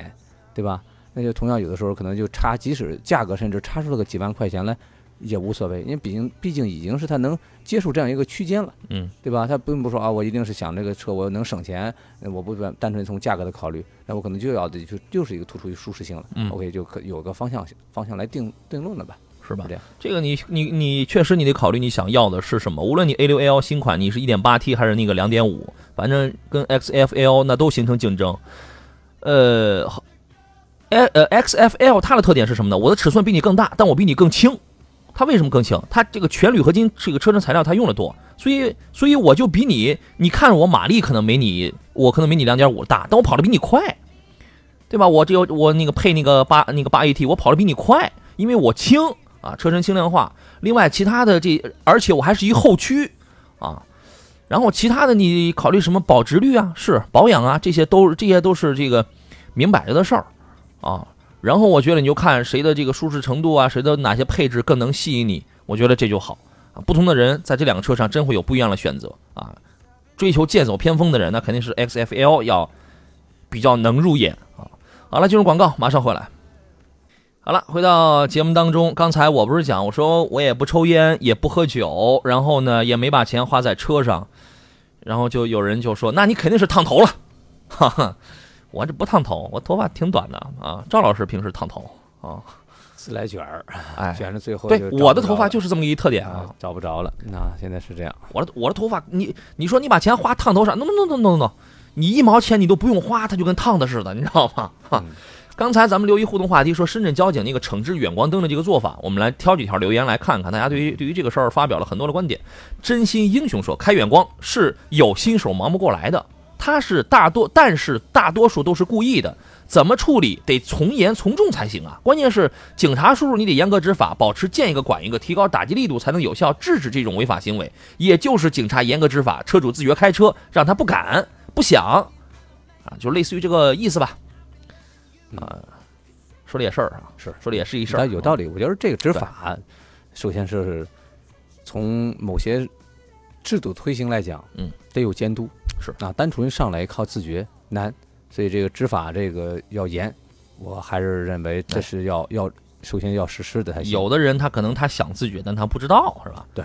[SPEAKER 3] 对吧？那就同样有的时候可能就差，即使价格甚至差出了个几万块钱来。也无所谓，因为毕竟毕竟已经是他能接受这样一个区间了，
[SPEAKER 2] 嗯，
[SPEAKER 3] 对吧？他并不说啊，我一定是想这个车我能省钱，我不单单纯从价格的考虑，那我可能就要的就就是一个突出于舒适性了，
[SPEAKER 2] 嗯
[SPEAKER 3] ，OK 就可有个方向方向来定定论了吧，
[SPEAKER 2] 是吧？
[SPEAKER 3] 这样，
[SPEAKER 2] 这个你你你确实你得考虑你想要的是什么，无论你 A 六 L 新款你是一点八 T 还是那个两点五，反正跟 XFL 那都形成竞争，呃，呃呃 XFL 它的特点是什么呢？我的尺寸比你更大，但我比你更轻。它为什么更轻？它这个全铝合金这个车身材料它用的多，所以所以我就比你，你看我马力可能没你，我可能没你两点五大，但我跑的比你快，对吧？我这有我那个配那个八那个八 AT，我跑的比你快，因为我轻啊，车身轻量化。另外其他的这，而且我还是一后驱啊，然后其他的你考虑什么保值率啊，是保养啊，这些都这些都是这个明摆着的事儿啊。然后我觉得你就看谁的这个舒适程度啊，谁的哪些配置更能吸引你，我觉得这就好啊。不同的人在这两个车上真会有不一样的选择啊。追求剑走偏锋的人，那肯定是 XFL 要比较能入眼啊。好了，进入广告，马上回来。好了，回到节目当中，刚才我不是讲，我说我也不抽烟，也不喝酒，然后呢也没把钱花在车上，然后就有人就说，那你肯定是烫头了，哈哈。我这不烫头，我头发挺短的啊。赵老师平时烫头啊，
[SPEAKER 3] 自来卷儿，
[SPEAKER 2] 哎，
[SPEAKER 3] 卷着最后
[SPEAKER 2] 对我的头发就是这么一特点啊，
[SPEAKER 3] 找不着了。那现在是这样，
[SPEAKER 2] 我的我的头发，你你说你把钱花烫头上，no no no no no，你一毛钱你都不用花，它就跟烫的似的，你知道吗？哈，刚才咱们留一互动话题，说深圳交警那个惩治远光灯的这个做法，我们来挑几条留言来看看，大家对于对于这个事儿发表了很多的观点。真心英雄说，开远光是有新手忙不过来的。他是大多，但是大多数都是故意的，怎么处理得从严从重才行啊！关键是警察叔叔，你得严格执法，保持见一个管一个，提高打击力度，才能有效制止这种违法行为。也就是警察严格执法，车主自觉开车，让他不敢、不想，啊，就类似于这个意思吧。啊，说的也事儿啊，
[SPEAKER 3] 是
[SPEAKER 2] 说的也是一事儿，
[SPEAKER 3] 有道理。我觉得这个执法，首先是从某些制度推行来讲，
[SPEAKER 2] 嗯，
[SPEAKER 3] 得有监督。
[SPEAKER 2] 是
[SPEAKER 3] 啊，单纯上来靠自觉难，所以这个执法这个要严，我还是认为这是要要首先要实施的才行。
[SPEAKER 2] 有的人他可能他想自觉，但他不知道，是吧？
[SPEAKER 3] 对。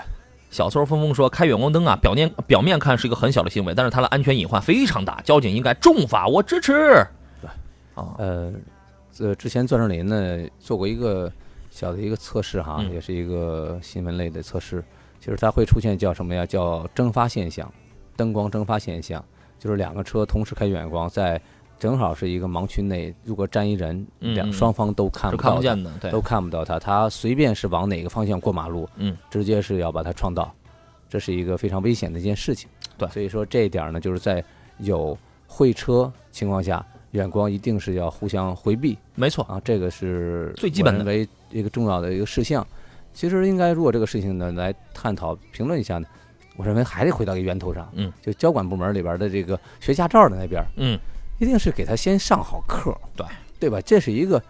[SPEAKER 2] 小偷峰峰说，开远光灯啊，表面表面看是一个很小的行为，但是它的安全隐患非常大，交警应该重罚，我支持。
[SPEAKER 3] 对，
[SPEAKER 2] 啊，
[SPEAKER 3] 呃，这，之前钻石林呢做过一个小的一个测试哈，也是一个新闻类的测试，就是它会出现叫什么呀？叫蒸发现象。灯光蒸发现象，就是两个车同时开远光，在正好是一个盲区内，如果站一人，两双方都看不
[SPEAKER 2] 看不见的，
[SPEAKER 3] 都看不到他，他随便是往哪个方向过马路，
[SPEAKER 2] 嗯，
[SPEAKER 3] 直接是要把他撞到，这是一个非常危险的一件事情。
[SPEAKER 2] 对，
[SPEAKER 3] 所以说这一点呢，就是在有会车情况下，远光一定是要互相回避。
[SPEAKER 2] 没错
[SPEAKER 3] 啊，这个是
[SPEAKER 2] 最基本的
[SPEAKER 3] 为一个重要的一个事项。其实应该如果这个事情呢来探讨评论一下呢。我认为还得回到一个源头上，
[SPEAKER 2] 嗯，
[SPEAKER 3] 就交管部门里边的这个学驾照的那边，
[SPEAKER 2] 嗯，
[SPEAKER 3] 一定是给他先上好课，
[SPEAKER 2] 对，
[SPEAKER 3] 对吧？这是一个，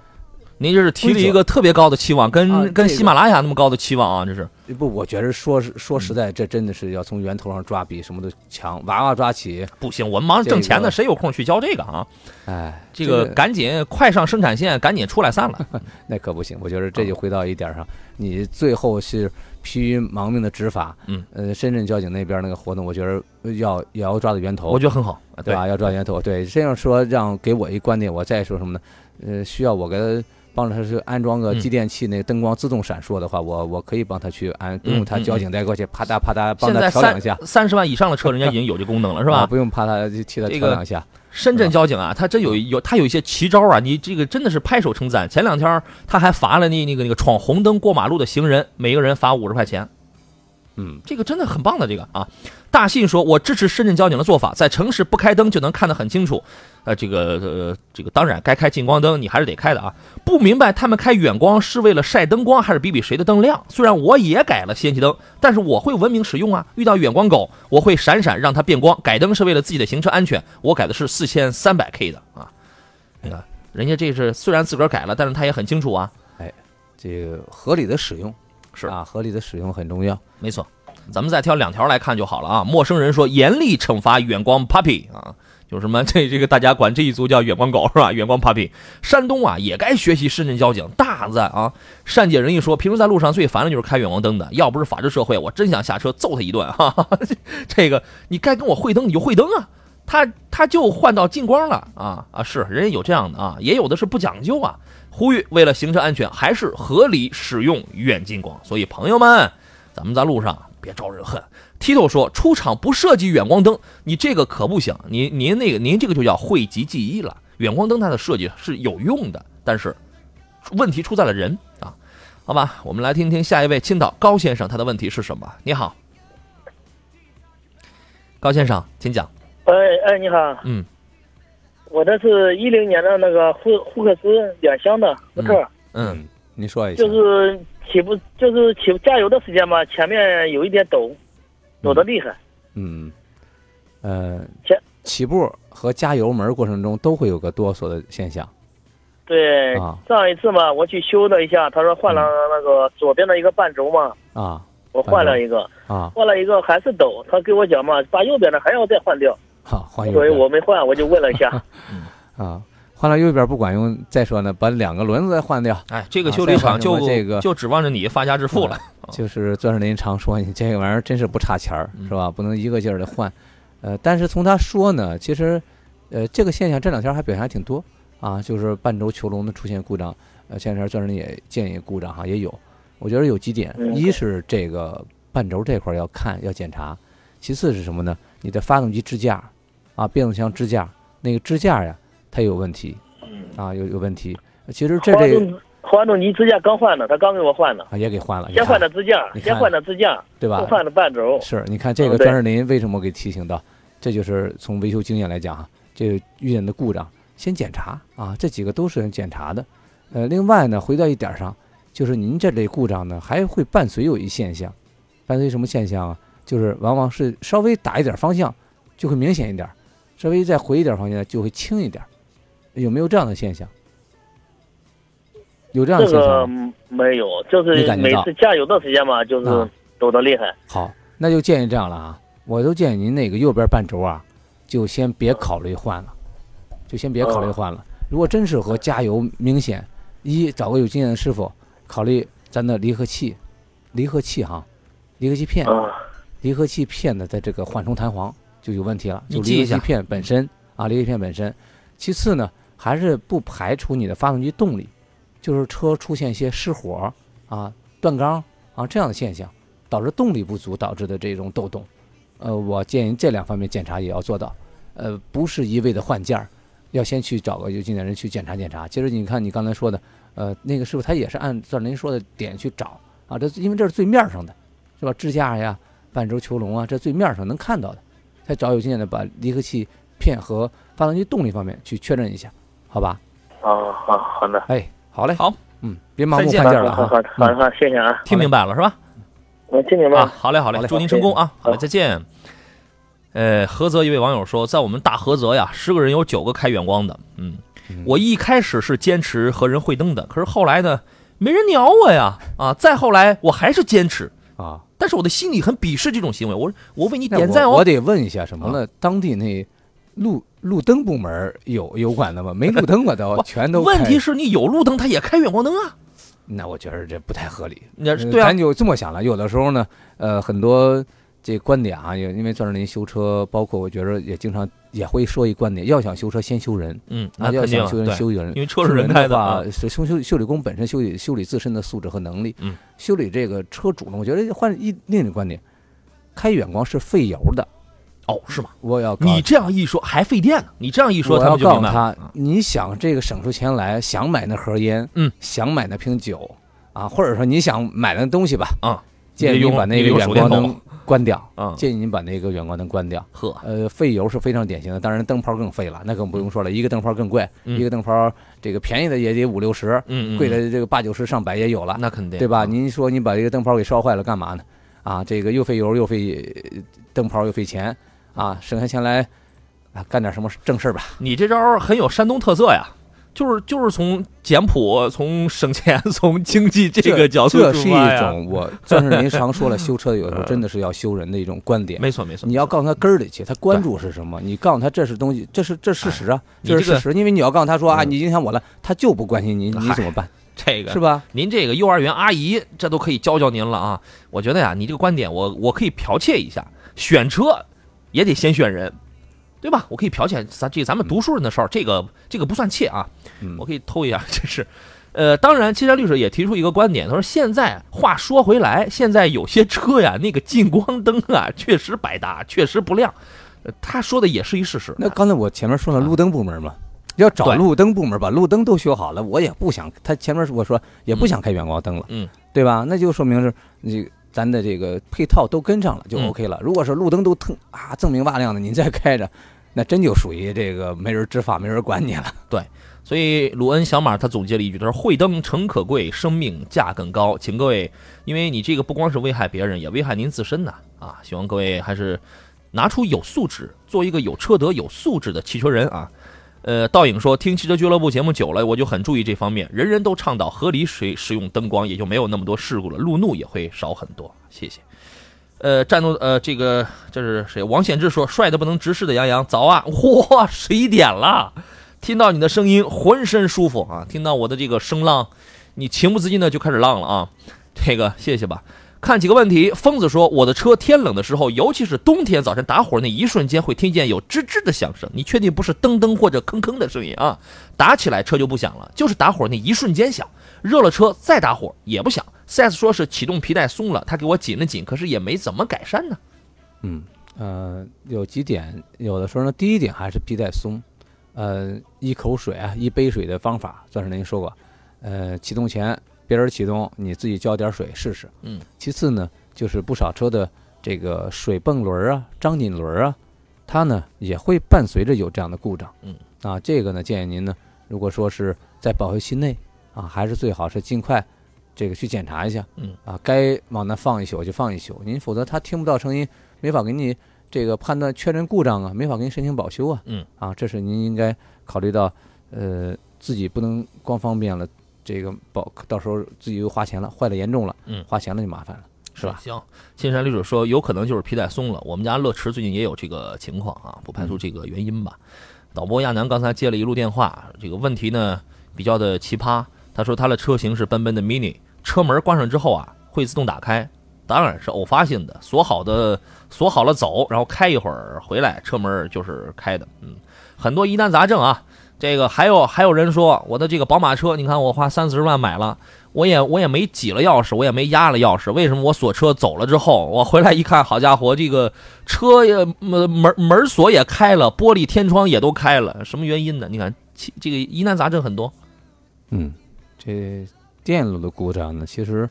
[SPEAKER 2] 您这是提了一个特别高的期望，跟跟喜马拉雅那么高的期望啊，这是
[SPEAKER 3] 不？我觉得说说实在，这真的是要从源头上抓，比什么都强。娃娃抓起
[SPEAKER 2] 不行，我们忙着挣钱呢，谁有空去教这个啊？
[SPEAKER 3] 哎，
[SPEAKER 2] 这个赶紧快上生产线，赶紧出来散了，
[SPEAKER 3] 那可不行。我觉得这就回到一点上，你最后是。疲于忙命的执法，
[SPEAKER 2] 嗯，
[SPEAKER 3] 呃，深圳交警那边那个活动，我觉得要也要抓到源头，
[SPEAKER 2] 我觉得很好，
[SPEAKER 3] 对吧？要抓源头，对，这样说让给我一观点，我再说什么呢？呃，需要我给他帮着他去安装个继电器，那灯光自动闪烁的话，我我可以帮他去安不用他交警带过去啪嗒啪嗒帮
[SPEAKER 2] 他
[SPEAKER 3] 调两下。
[SPEAKER 2] 三十万以上的车，人家已经有这功能了，是吧？
[SPEAKER 3] 不用怕他替他调两下。
[SPEAKER 2] 深圳交警啊，他真有有他有一些奇招啊，你这个真的是拍手称赞。前两天他还罚了那那个那个闯红灯过马路的行人，每个人罚五十块钱。
[SPEAKER 3] 嗯，
[SPEAKER 2] 这个真的很棒的这个啊。大信说：“我支持深圳交警的做法，在城市不开灯就能看得很清楚。呃，这个呃，这个当然该开近光灯，你还是得开的啊。不明白他们开远光是为了晒灯光，还是比比谁的灯亮？虽然我也改了氙气灯，但是我会文明使用啊。遇到远光狗，我会闪闪让它变光。改灯是为了自己的行车安全，我改的是四千三百 K 的啊。你看，人家这是虽然自个儿改了，但是他也很清楚啊。
[SPEAKER 3] 哎，这个合理的使用
[SPEAKER 2] 是
[SPEAKER 3] 啊，合理的使用很重要，
[SPEAKER 2] 没错。”咱们再挑两条来看就好了啊！陌生人说严厉惩罚远光 puppy 啊，就什么 这这个大家管这一组叫远光狗是吧？远光 puppy，山东啊也该学习深圳交警，大赞啊！善解人意说，平时在路上最烦的就是开远光灯的，要不是法治社会，我真想下车揍他一顿哈！这个你该跟我会灯你就会灯啊，他他就换到近光了啊啊！是人家有这样的啊，也有的是不讲究啊。呼吁为了行车安全，还是合理使用远近光。所以朋友们，咱们在路上。别招人恨。Tito 说：“出厂不设计远光灯，你这个可不行。您您那个您这个就叫讳疾忌医了。远光灯它的设计是有用的，但是问题出在了人啊。好吧，我们来听听下一位青岛高先生他的问题是什么？你好，高先生，请讲。
[SPEAKER 6] 哎哎，你好。
[SPEAKER 2] 嗯，
[SPEAKER 6] 我这是一零年的那个福福克斯两厢的福特。
[SPEAKER 2] 嗯，
[SPEAKER 3] 你说一下。
[SPEAKER 6] 就是。起步就是起加油的时间嘛，前面有一点抖，抖得厉害。
[SPEAKER 3] 嗯，呃，起步和加油门过程中都会有个哆嗦的现象。
[SPEAKER 6] 对，上一次嘛，我去修了一下，他说换了那个左边的一个半轴嘛。
[SPEAKER 3] 啊。
[SPEAKER 6] 我换了一个。
[SPEAKER 3] 啊。
[SPEAKER 6] 换了一个还是抖，他给我讲嘛，把右边的还要再换掉。
[SPEAKER 3] 好，换右
[SPEAKER 6] 边。所以我没换，我就问了一下。
[SPEAKER 3] 啊。换了右边不管用，再说呢，把两个轮子再换掉。
[SPEAKER 2] 哎，这个修理厂就
[SPEAKER 3] 这个
[SPEAKER 2] 就指望着你发家致富了。
[SPEAKER 3] 就是钻石林常说，你这个玩意儿真是不差钱儿，是吧？不能一个劲儿的换。呃，但是从他说呢，其实，呃，这个现象这两天还表现还挺多啊，就是半轴球笼的出现故障。呃，前两天钻石林也建议故障哈，也有。我觉得有几点，一是这个半轴这块要看要检查，其次是什么呢？你的发动机支架啊，变速箱支架那个支架呀。它有问题，啊，有有问题。其实这这
[SPEAKER 6] 发动机支架刚换的，他刚给我换的，
[SPEAKER 3] 啊，也给换了。
[SPEAKER 6] 先换的支架，先换的支架，
[SPEAKER 3] 对吧？
[SPEAKER 6] 换的半轴。
[SPEAKER 3] 是，你看这个钻石林为什么给提醒到？这就是从维修经验来讲哈，这个遇见的故障先检查啊，这几个都是要检查的。呃，另外呢，回到一点上，就是您这类故障呢，还会伴随有一现象，伴随什么现象啊？就是往往是稍微打一点方向就会明显一点，稍微再回一点方向就会轻一点。有没有这样的现象？有这样的现象
[SPEAKER 6] 没有，就是每次加油的时间嘛，就是抖得厉害。
[SPEAKER 3] 好，那就建议这样了啊，我都建议您那个右边半轴啊，就先别考虑换了，就先别考虑换了。如果真是和加油明显，一找个有经验的师傅，考虑咱的离合器，离合器哈，离合器片，离合器片的在这个缓冲弹簧就有问题了，就离合器片本身啊，离合器片本身。其次呢。还是不排除你的发动机动力，就是车出现一些失火啊、断缸啊这样的现象，导致动力不足导致的这种抖动。呃，我建议这两方面检查也要做到。呃，不是一味的换件儿，要先去找个有经验人去检查检查。其实你看你刚才说的，呃，那个师傅他也是按照您说的点去找啊，这因为这是最面上的，是吧？支架呀、半轴球笼啊，这最面上能看到的，再找有经验的把离合器片和发动机动力方面去确认一下。好吧，
[SPEAKER 6] 哦，好好的，
[SPEAKER 3] 哎，好嘞，
[SPEAKER 2] 好，
[SPEAKER 3] 嗯，别盲目换件了，
[SPEAKER 6] 好好好好，谢谢啊，
[SPEAKER 2] 听明白了是吧？
[SPEAKER 6] 我听明白。了，
[SPEAKER 2] 好嘞好嘞，祝您成功啊，好嘞，再见。呃，菏泽一位网友说，在我们大菏泽呀，十个人有九个开远光的，嗯，我一开始是坚持和人会灯的，可是后来呢，没人鸟我呀，啊，再后来我还是坚持。
[SPEAKER 3] 啊，
[SPEAKER 2] 但是我的心里很鄙视这种行为，我我为你点赞哦，
[SPEAKER 3] 我得问一下什么呢？当地那。路路灯部门有有管的吗？没路灯我都 全都。
[SPEAKER 2] 问题是你有路灯，他也开远光灯啊。
[SPEAKER 3] 那我觉得这不太合理。
[SPEAKER 2] 那对啊，
[SPEAKER 3] 咱就这么想了。有的时候呢，呃，很多这观点啊，也因为钻石林修车，包括我觉得也经常也会说一观点：要想修车，先修人。
[SPEAKER 2] 嗯，
[SPEAKER 3] 那要想修人，修人。
[SPEAKER 2] 因为车是人开
[SPEAKER 3] 的，是修修修理工本身修理修理自身的素质和能力。
[SPEAKER 2] 嗯，
[SPEAKER 3] 修理这个车主呢，我觉得换一另一个观点，开远光是费油的。
[SPEAKER 2] 哦，是吗？
[SPEAKER 3] 我要
[SPEAKER 2] 你这样一说还费电呢。你这样一说，他们
[SPEAKER 3] 就明白。他，你想这个省出钱来，想买那盒烟，
[SPEAKER 2] 嗯，
[SPEAKER 3] 想买那瓶酒，啊，或者说你想买那东西吧，
[SPEAKER 2] 啊，
[SPEAKER 3] 建议
[SPEAKER 2] 你
[SPEAKER 3] 把那个远光灯。关掉
[SPEAKER 2] 啊！
[SPEAKER 3] 建议您把那个远光灯关掉。
[SPEAKER 2] 呵，
[SPEAKER 3] 呃，费油是非常典型的，当然灯泡更费了，那更不用说了。一个灯泡更贵，一个灯泡这个便宜的也得五六十，
[SPEAKER 2] 嗯
[SPEAKER 3] 贵的这个八九十上百也有了。
[SPEAKER 2] 那肯定，
[SPEAKER 3] 对吧？您说你把这个灯泡给烧坏了干嘛呢？啊，这个又费油又费灯泡又费钱啊，省下钱来啊干点什么正事儿吧。
[SPEAKER 2] 你这招很有山东特色呀。就是就是从简朴、从省钱、从经济这个角度
[SPEAKER 3] 这是一种我，但是您常说了，修车有时候真的是要修人的一种观点。
[SPEAKER 2] 没错没错，
[SPEAKER 3] 你要告诉他根儿里去，他关注是什么？你告诉他这是东西，这是这事实啊，这是事实。因为你要告诉他说啊，你影响我了，他就不关心你，你怎么办？
[SPEAKER 2] 这个
[SPEAKER 3] 是吧？
[SPEAKER 2] 您这个幼儿园阿姨，这都可以教教您了啊。我觉得呀，你这个观点，我我可以剽窃一下，选车也得先选人。对吧？我可以剽窃咱这咱们读书人的事儿，这个这个不算窃啊，我可以偷一下。这是，呃，当然，汽车律师也提出一个观点，他说现在话说回来，现在有些车呀，那个近光灯啊，确实百搭，确实不亮。他说的也是一事实。
[SPEAKER 3] 那刚才我前面说了路灯部门嘛，要找路灯部门把路灯都修好了，我也不想他前面我说也不想开远光灯了，
[SPEAKER 2] 嗯，
[SPEAKER 3] 对吧？那就说明是你。咱的这个配套都跟上了，就 OK 了。如果是路灯都腾啊锃明瓦亮的，您再开着，那真就属于这个没人执法、没人管你了。
[SPEAKER 2] 对，所以鲁恩小马他总结了一句，他说：“慧灯诚可贵，生命价更高。”请各位，因为你这个不光是危害别人，也危害您自身呐啊！希望各位还是拿出有素质，做一个有车德、有素质的汽车人啊。呃，倒影说听汽车俱乐部节目久了，我就很注意这方面。人人都倡导合理使使用灯光，也就没有那么多事故了，路怒也会少很多。谢谢。呃，战斗呃，这个这是谁？王显志说帅的不能直视的杨洋，早啊！哇，十一点了，听到你的声音，浑身舒服啊！听到我的这个声浪，你情不自禁的就开始浪了啊！这个谢谢吧。看几个问题，疯子说：“我的车天冷的时候，尤其是冬天早晨打火那一瞬间，会听见有吱吱的响声。你确定不是噔噔或者吭吭的声音啊？打起来车就不响了，就是打火那一瞬间响。热了车再打火也不响。4S 说是启动皮带松了，他给我紧了紧，可是也没怎么改善呢。
[SPEAKER 3] 嗯呃，有几点，有的时候呢，第一点还是皮带松。呃，一口水啊，一杯水的方法，算是您说过。呃，启动前。别人启动，你自己浇点水试试。
[SPEAKER 2] 嗯，
[SPEAKER 3] 其次呢，就是不少车的这个水泵轮啊、张紧轮啊，它呢也会伴随着有这样的故障。
[SPEAKER 2] 嗯，
[SPEAKER 3] 啊，这个呢建议您呢，如果说是在保修期内啊，还是最好是尽快这个去检查一下。
[SPEAKER 2] 嗯，
[SPEAKER 3] 啊，该往那放一宿就放一宿，您否则它听不到声音，没法给你这个判断确认故障啊，没法给你申请保修啊。
[SPEAKER 2] 嗯，
[SPEAKER 3] 啊，这是您应该考虑到，呃，自己不能光方便了。这个保到时候自己又花钱了，坏的严重了，
[SPEAKER 2] 嗯，
[SPEAKER 3] 花钱了就麻烦了，是吧？
[SPEAKER 2] 行，新山律师说有可能就是皮带松了，我们家乐驰最近也有这个情况啊，不排除这个原因吧。导播亚楠刚才接了一路电话，这个问题呢比较的奇葩，他说他的车型是奔奔的 Mini，车门关上之后啊会自动打开，当然是偶发性的，锁好的锁好了走，然后开一会儿回来车门就是开的，嗯，很多疑难杂症啊。这个还有还有人说我的这个宝马车，你看我花三四十万买了，我也我也没挤了钥匙，我也没压了钥匙，为什么我锁车走了之后，我回来一看，好家伙，这个车也门门门锁也开了，玻璃天窗也都开了，什么原因呢？你看，这个疑难杂症很多。
[SPEAKER 3] 嗯，这电路的故障呢，其实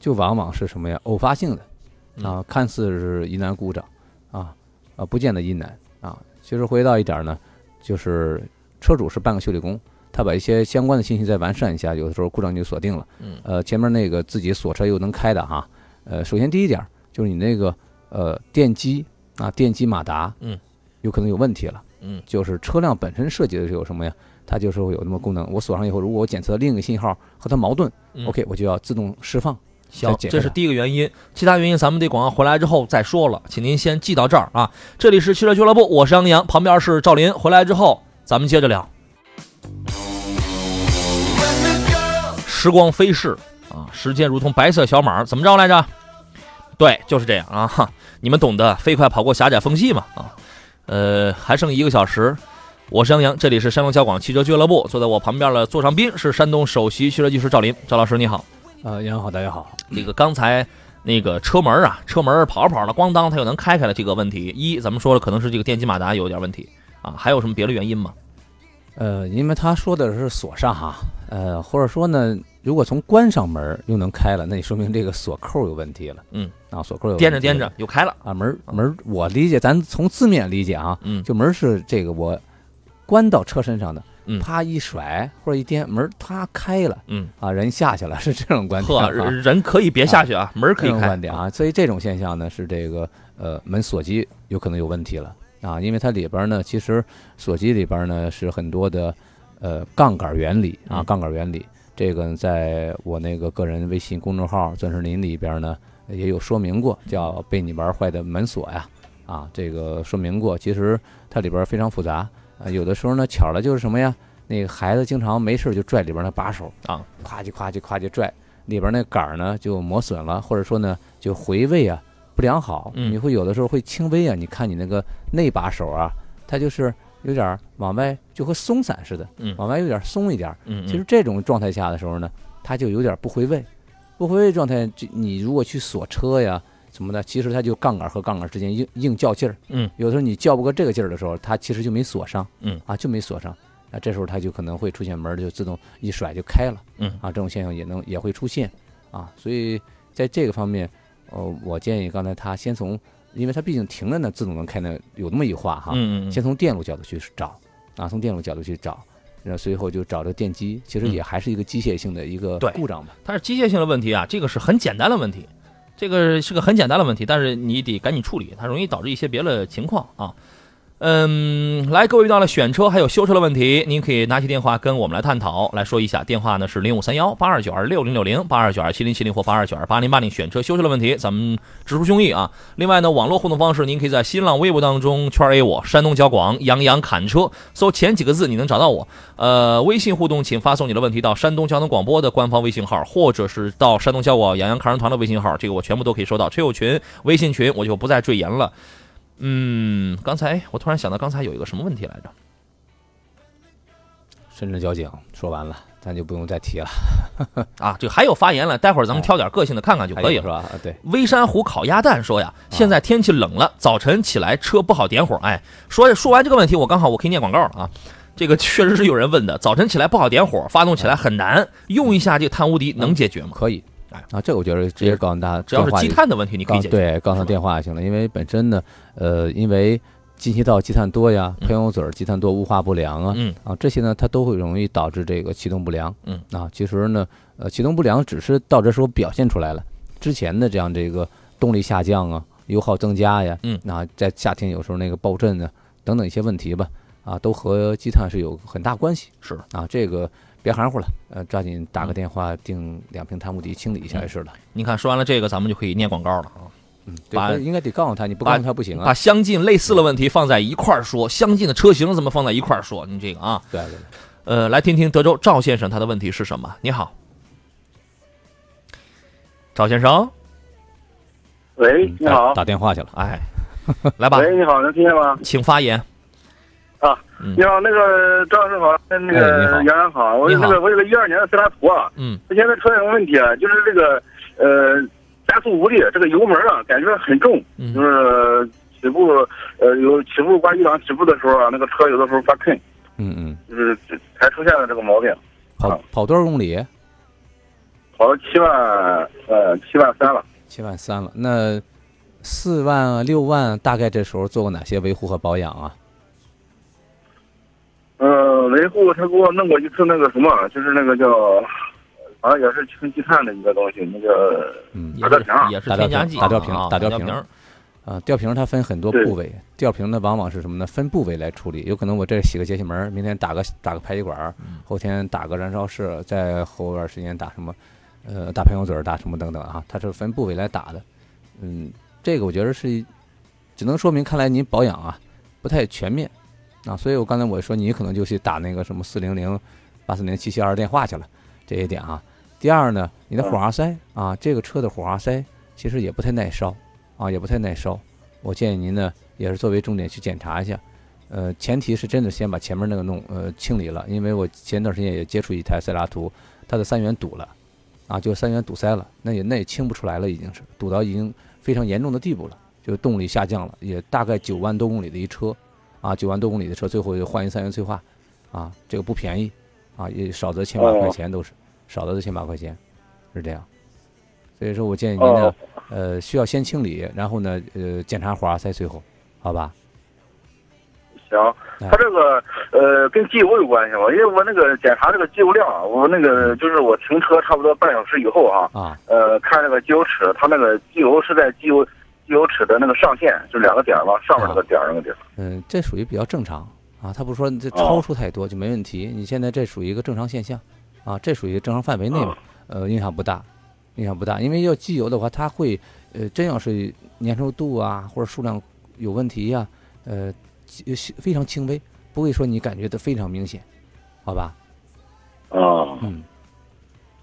[SPEAKER 3] 就往往是什么呀？偶发性的啊，看似是疑难故障啊啊，不见得疑难啊。其实回到一点呢，就是。车主是半个修理工，他把一些相关的信息再完善一下，有的时候故障就锁定了。
[SPEAKER 2] 嗯，
[SPEAKER 3] 呃，前面那个自己锁车又能开的哈，呃，首先第一点就是你那个呃电机啊，电机马达，
[SPEAKER 2] 嗯，
[SPEAKER 3] 有可能有问题了。
[SPEAKER 2] 嗯，
[SPEAKER 3] 就是车辆本身设计的是有什么呀？它就是会有那么功能。我锁上以后，如果我检测另一个信号和它矛盾，OK，我就要自动释放。
[SPEAKER 2] 行，这是第一个原因，其他原因咱们得广告回来之后再说了，请您先记到这儿啊。这里是汽车俱乐部，我是杨洋，旁边是赵林，回来之后。咱们接着聊，时光飞逝啊，时间如同白色小马，怎么着来着？对，就是这样啊，你们懂得，飞快跑过狭窄缝隙嘛啊。呃，还剩一个小时。我是杨洋，这里是山东交广汽车俱乐部。坐在我旁边的座上宾是山东首席汽车技师赵林，赵老师你好。
[SPEAKER 3] 呃，杨洋好，大家好。
[SPEAKER 2] 那个刚才那个车门啊，车门跑着跑着，咣当，它又能开开了。这个问题一，咱们说了，可能是这个电机马达有点问题啊。还有什么别的原因吗？
[SPEAKER 3] 呃，因为他说的是锁上哈，呃，或者说呢，如果从关上门又能开了，那你说明这个锁扣有问题了。
[SPEAKER 2] 嗯，
[SPEAKER 3] 啊，锁扣有
[SPEAKER 2] 颠着颠着又开了
[SPEAKER 3] 啊，门门我理解，咱从字面理解啊，嗯，就门是这个我关到车身上的，
[SPEAKER 2] 嗯，
[SPEAKER 3] 啪一甩或者一颠，门它开了，
[SPEAKER 2] 嗯，
[SPEAKER 3] 啊，人下去了，是这种观点。
[SPEAKER 2] 呵，人可以别下去啊，门可以开。
[SPEAKER 3] 观点啊，所以这种现象呢，是这个呃门锁机有可能有问题了啊，因为它里边呢，其实锁机里边呢是很多的。呃，杠杆原理啊，杠杆原理，这个在我那个个人微信公众号“钻石林”里边呢，也有说明过，叫被你玩坏的门锁呀，啊，这个说明过。其实它里边非常复杂啊，有的时候呢，巧了就是什么呀？那个孩子经常没事就拽里边那把手
[SPEAKER 2] 啊，
[SPEAKER 3] 咵叽咵叽咵叽拽，里边那杆儿呢就磨损了，或者说呢就回位啊不良好，你会有的时候会轻微啊，你看你那个那把手啊，它就是。有点往外，就和松散似的，
[SPEAKER 2] 嗯，
[SPEAKER 3] 往外有点松一点，
[SPEAKER 2] 嗯，
[SPEAKER 3] 其实这种状态下的时候呢，它就有点不回位，不回位状态，就你如果去锁车呀什么的，其实它就杠杆和杠杆之间硬硬较劲儿，
[SPEAKER 2] 嗯，
[SPEAKER 3] 有的时候你较不过这个劲儿的时候，它其实就没锁上，
[SPEAKER 2] 嗯，
[SPEAKER 3] 啊就没锁上，那这时候它就可能会出现门就自动一甩就开了，
[SPEAKER 2] 嗯，
[SPEAKER 3] 啊这种现象也能也会出现，啊，所以在这个方面，呃，我建议刚才他先从。因为它毕竟停了呢，自动能开呢，有那么一话哈。
[SPEAKER 2] 嗯嗯。
[SPEAKER 3] 先从电路角度去找，啊，从电路角度去找，然后随后就找这电机，其实也还是一个机械性的一个故障吧。
[SPEAKER 2] 它是机械性的问题啊，这个是很简单的问题，这个是个很简单的问题，但是你得赶紧处理，它容易导致一些别的情况啊。嗯，来，各位遇到了选车还有修车的问题，您可以拿起电话跟我们来探讨，来说一下。电话呢是零五三幺八二九二六零六零八二九二七零七零或八二九二八零八零。选车修车的问题，咱们直抒胸臆啊。另外呢，网络互动方式，您可以在新浪微博当中圈 A 我山东交广杨洋侃车，搜前几个字你能找到我。呃，微信互动，请发送你的问题到山东交通广播的官方微信号，或者是到山东交广杨洋看人团的微信号，这个我全部都可以收到。车友群、微信群，我就不再赘言了。嗯，刚才我突然想到，刚才有一个什么问题来着？
[SPEAKER 3] 深圳交警说完了，咱就不用再提了。
[SPEAKER 2] 啊，这还有发言了，待会儿咱们挑点个性的看看就可以了，
[SPEAKER 3] 是吧？对。
[SPEAKER 2] 微山湖烤鸭蛋说呀，现在天气冷了，早晨起来车不好点火。哎，说说完这个问题，我刚好我可以念广告了啊。这个确实是有人问的，早晨起来不好点火，发动起来很难，用一下这个碳无敌能解决吗？
[SPEAKER 3] 可以。啊，这个我觉得直接告诉大家，
[SPEAKER 2] 只要是积碳的问题，你可以解决。
[SPEAKER 3] 对，告诉他电话就行了。因为本身呢，呃，因为进气道积碳多呀，喷油嘴积碳多，雾化不良啊，
[SPEAKER 2] 嗯，
[SPEAKER 3] 啊，这些呢，它都会容易导致这个启动不良。
[SPEAKER 2] 嗯，
[SPEAKER 3] 啊，其实呢，呃，启动不良只是到这时候表现出来了，之前的这样这个动力下降啊，油耗增加呀，
[SPEAKER 2] 嗯，
[SPEAKER 3] 那在夏天有时候那个爆震啊等等一些问题吧，啊，都和积碳是有很大关系。
[SPEAKER 2] 是
[SPEAKER 3] 啊，这个。别含糊了，呃，抓紧打个电话订两瓶碳无敌清理一下就是了。
[SPEAKER 2] 你看，说完了这个，咱们就可以念广告了啊。
[SPEAKER 3] 嗯，对，应该得告诉他，你不告诉他不行啊。
[SPEAKER 2] 把相近类似的问题放在一块儿说，相近的车型怎么放在一块儿说？你这个啊，
[SPEAKER 3] 对对。
[SPEAKER 2] 呃，来听听德州赵先生他的问题是什么？你好，赵先生。
[SPEAKER 7] 喂，你好。
[SPEAKER 3] 打电话去了，
[SPEAKER 2] 哎，来吧。
[SPEAKER 7] 喂，你好，能听见吗？
[SPEAKER 2] 请发言。
[SPEAKER 7] 啊，你好，那个张老师好，那个杨洋好，我那个我有个一二年的斯拉图啊，
[SPEAKER 2] 嗯，
[SPEAKER 7] 它现在出现个问题啊，就是这个呃加速无力，这个油门啊感觉很重，就是起步呃有起步挂一档起步的时候啊，那个车有的时候发坑，
[SPEAKER 3] 嗯嗯，
[SPEAKER 7] 就是才出现了这个毛病。
[SPEAKER 3] 跑跑多少公里？
[SPEAKER 7] 跑了七万呃七万三了。
[SPEAKER 3] 七万三了，那四万六万大概这时候做过哪些维护和保养啊？
[SPEAKER 7] 呃，维护他给我弄过一次那个什么，就是那个叫，好像也是清积碳的一个东西，那个
[SPEAKER 3] 嗯，
[SPEAKER 7] 打吊瓶，
[SPEAKER 2] 也是添加剂，
[SPEAKER 3] 打吊瓶，
[SPEAKER 2] 打
[SPEAKER 3] 吊瓶，啊，吊瓶它分很多部位，吊瓶呢往往是什么呢？分部位来处理，有可能我这洗个节气门，明天打个打个排气管，后天打个燃烧室，再后段时间打什么，呃，打喷油嘴，打什么等等啊，它是分部位来打的，嗯，这个我觉得是，只能说明看来您保养啊不太全面。啊，所以我刚才我说你可能就去打那个什么四零零八四零七七二电话去了，这一点啊。第二呢，你的火花塞啊，这个车的火花塞其实也不太耐烧啊，也不太耐烧。我建议您呢，也是作为重点去检查一下。呃，前提是真的先把前面那个弄呃清理了，因为我前段时间也接触一台塞拉图，它的三元堵了，啊，就三元堵塞了，那也那也清不出来了，已经是堵到已经非常严重的地步了，就动力下降了，也大概九万多公里的一车，啊，九万多公里的车，最后又换一三元催化，啊，这个不便宜，啊，也少则千把块钱都是，少则千把块钱，是这样，所以说我建议您呢，呃，需要先清理，然后呢，呃，检查活塞，最后，好吧？
[SPEAKER 7] 行，他这个呃跟机油有关系吗？因为我那个检查这个机油量，我那个就是我停车差不多半小时以后啊，啊，呃看那个机油尺，它那个机油是在机油机油尺的那个上限，就两个点嘛，上面那个点那个地方。
[SPEAKER 3] 嗯，这属于比较正常啊，他不说这超出太多就没问题。你现在这属于一个正常现象，啊，这属于正常范围内嘛，呃，影响不大，影响不大。因为要机油的话，它会呃真要是粘稠度啊或者数量有问题呀，呃。非常轻微，不会说你感觉的非常明显，好吧？
[SPEAKER 7] 啊，嗯，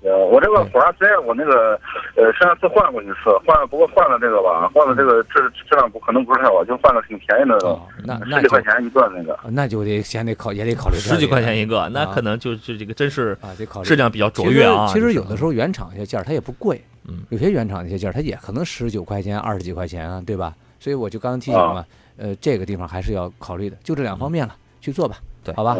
[SPEAKER 7] 呃，我这个火花塞，我那个呃上次换过一次，换了不过换了这个吧，换了这个质质量不可能不是太好，就换了挺便宜的，那十几块钱一个那个，
[SPEAKER 3] 那就得先得考也得考虑
[SPEAKER 2] 十几块钱一个，那可能就是这个真是啊，得考虑质量比较卓越啊。
[SPEAKER 3] 其实有的时候原厂一些件儿它也不贵，嗯，有些原厂一些件儿它也可能十九块钱、二十几块钱啊，对吧？所以我就刚刚提醒嘛。呃，这个地方还是要考虑的，就这两方面了，去做吧，
[SPEAKER 2] 对，
[SPEAKER 3] 好吧。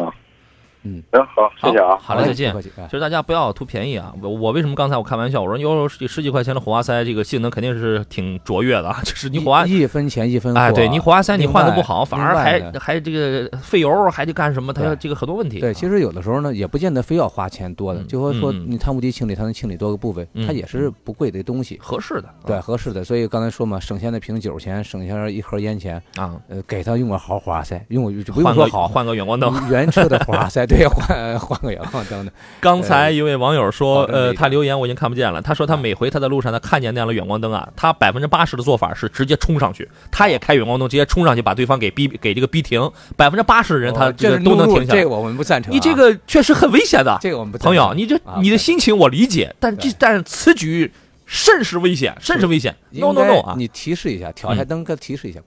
[SPEAKER 7] 嗯，行好，谢谢啊，
[SPEAKER 2] 好嘞，再见。其实大家不要图便宜啊，我我为什么刚才我开玩笑，我说有十十几块钱的火花塞，这个性能肯定是挺卓越的，就是你火花
[SPEAKER 3] 一分钱一分货，
[SPEAKER 2] 哎，对你火花塞你换的不好，反而还还这个费油，还得干什么？它这个很多问题。
[SPEAKER 3] 对，其实有的时候呢，也不见得非要花钱多的，就说说你汤姆迪清理，它能清理多个部位，它也是不贵的东西，
[SPEAKER 2] 合适的，
[SPEAKER 3] 对，合适的。所以刚才说嘛，省下那瓶酒钱，省下一盒烟钱啊，呃，给他用个好火花塞，用不用说好，
[SPEAKER 2] 换个远光灯，
[SPEAKER 3] 原车的火花塞，对，换换。换个遥控灯的。
[SPEAKER 2] 刚才一位网友说，呃，他留言我已经看不见了。他说他每回他在路上他看见那样的远光灯啊，他百分之八十的做法是直接冲上去，他也开远光灯，直接冲上去把对方给逼给这个逼停。百分之八十的人他这个都能停下。
[SPEAKER 3] 这个我们不赞成。
[SPEAKER 2] 你这个确实很危险的。
[SPEAKER 3] 这个我们不
[SPEAKER 2] 朋友，你这你的心情我理解，但这但是此举甚是危险，甚是危险。No no no 啊！
[SPEAKER 3] 你提示一下，调一下灯，给提示一下。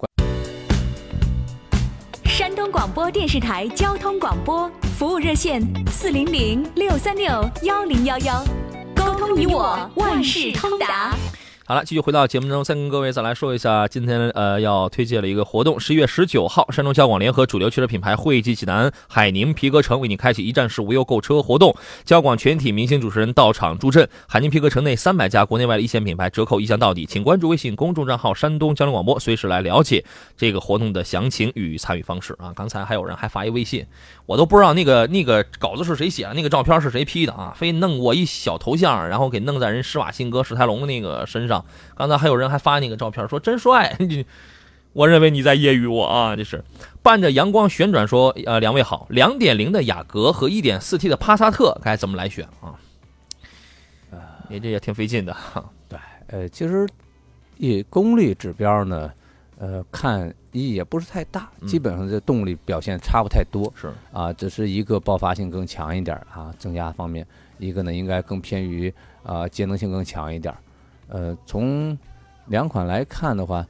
[SPEAKER 4] 广播电视台交通广播服务热线：四零零六三六幺零幺幺，沟通你我，万事通达。
[SPEAKER 2] 好了，继续回到节目中，再跟各位再来说一下，今天呃要推荐了一个活动。十一月十九号，山东交广联合主流汽车品牌汇集济南海宁皮革城，为你开启一站式无忧购车活动。交广全体明星主持人到场助阵，海宁皮革城内三百家国内外的一线品牌折扣一降到底。请关注微信公众账号“山东交通广播”，随时来了解这个活动的详情与参与方式啊。刚才还有人还发一微信。我都不知道那个那个稿子是谁写的，那个照片是谁 P 的啊？非弄我一小头像，然后给弄在人施瓦辛格、史泰龙的那个身上。刚才还有人还发那个照片，说真帅。你，我认为你在揶揄我啊！这是伴着阳光旋转说，呃，两位好，两点零的雅阁和一点四 T 的帕萨特该怎么来选啊？呃，你这也挺费劲的。
[SPEAKER 3] 对，呃，其实以功率指标呢。呃，看意义也不是太大，基本上这动力表现差不太多，
[SPEAKER 2] 是
[SPEAKER 3] 啊，只是一个爆发性更强一点啊，增压方面，一个呢应该更偏于啊节能性更强一点。呃，从两款来看的话，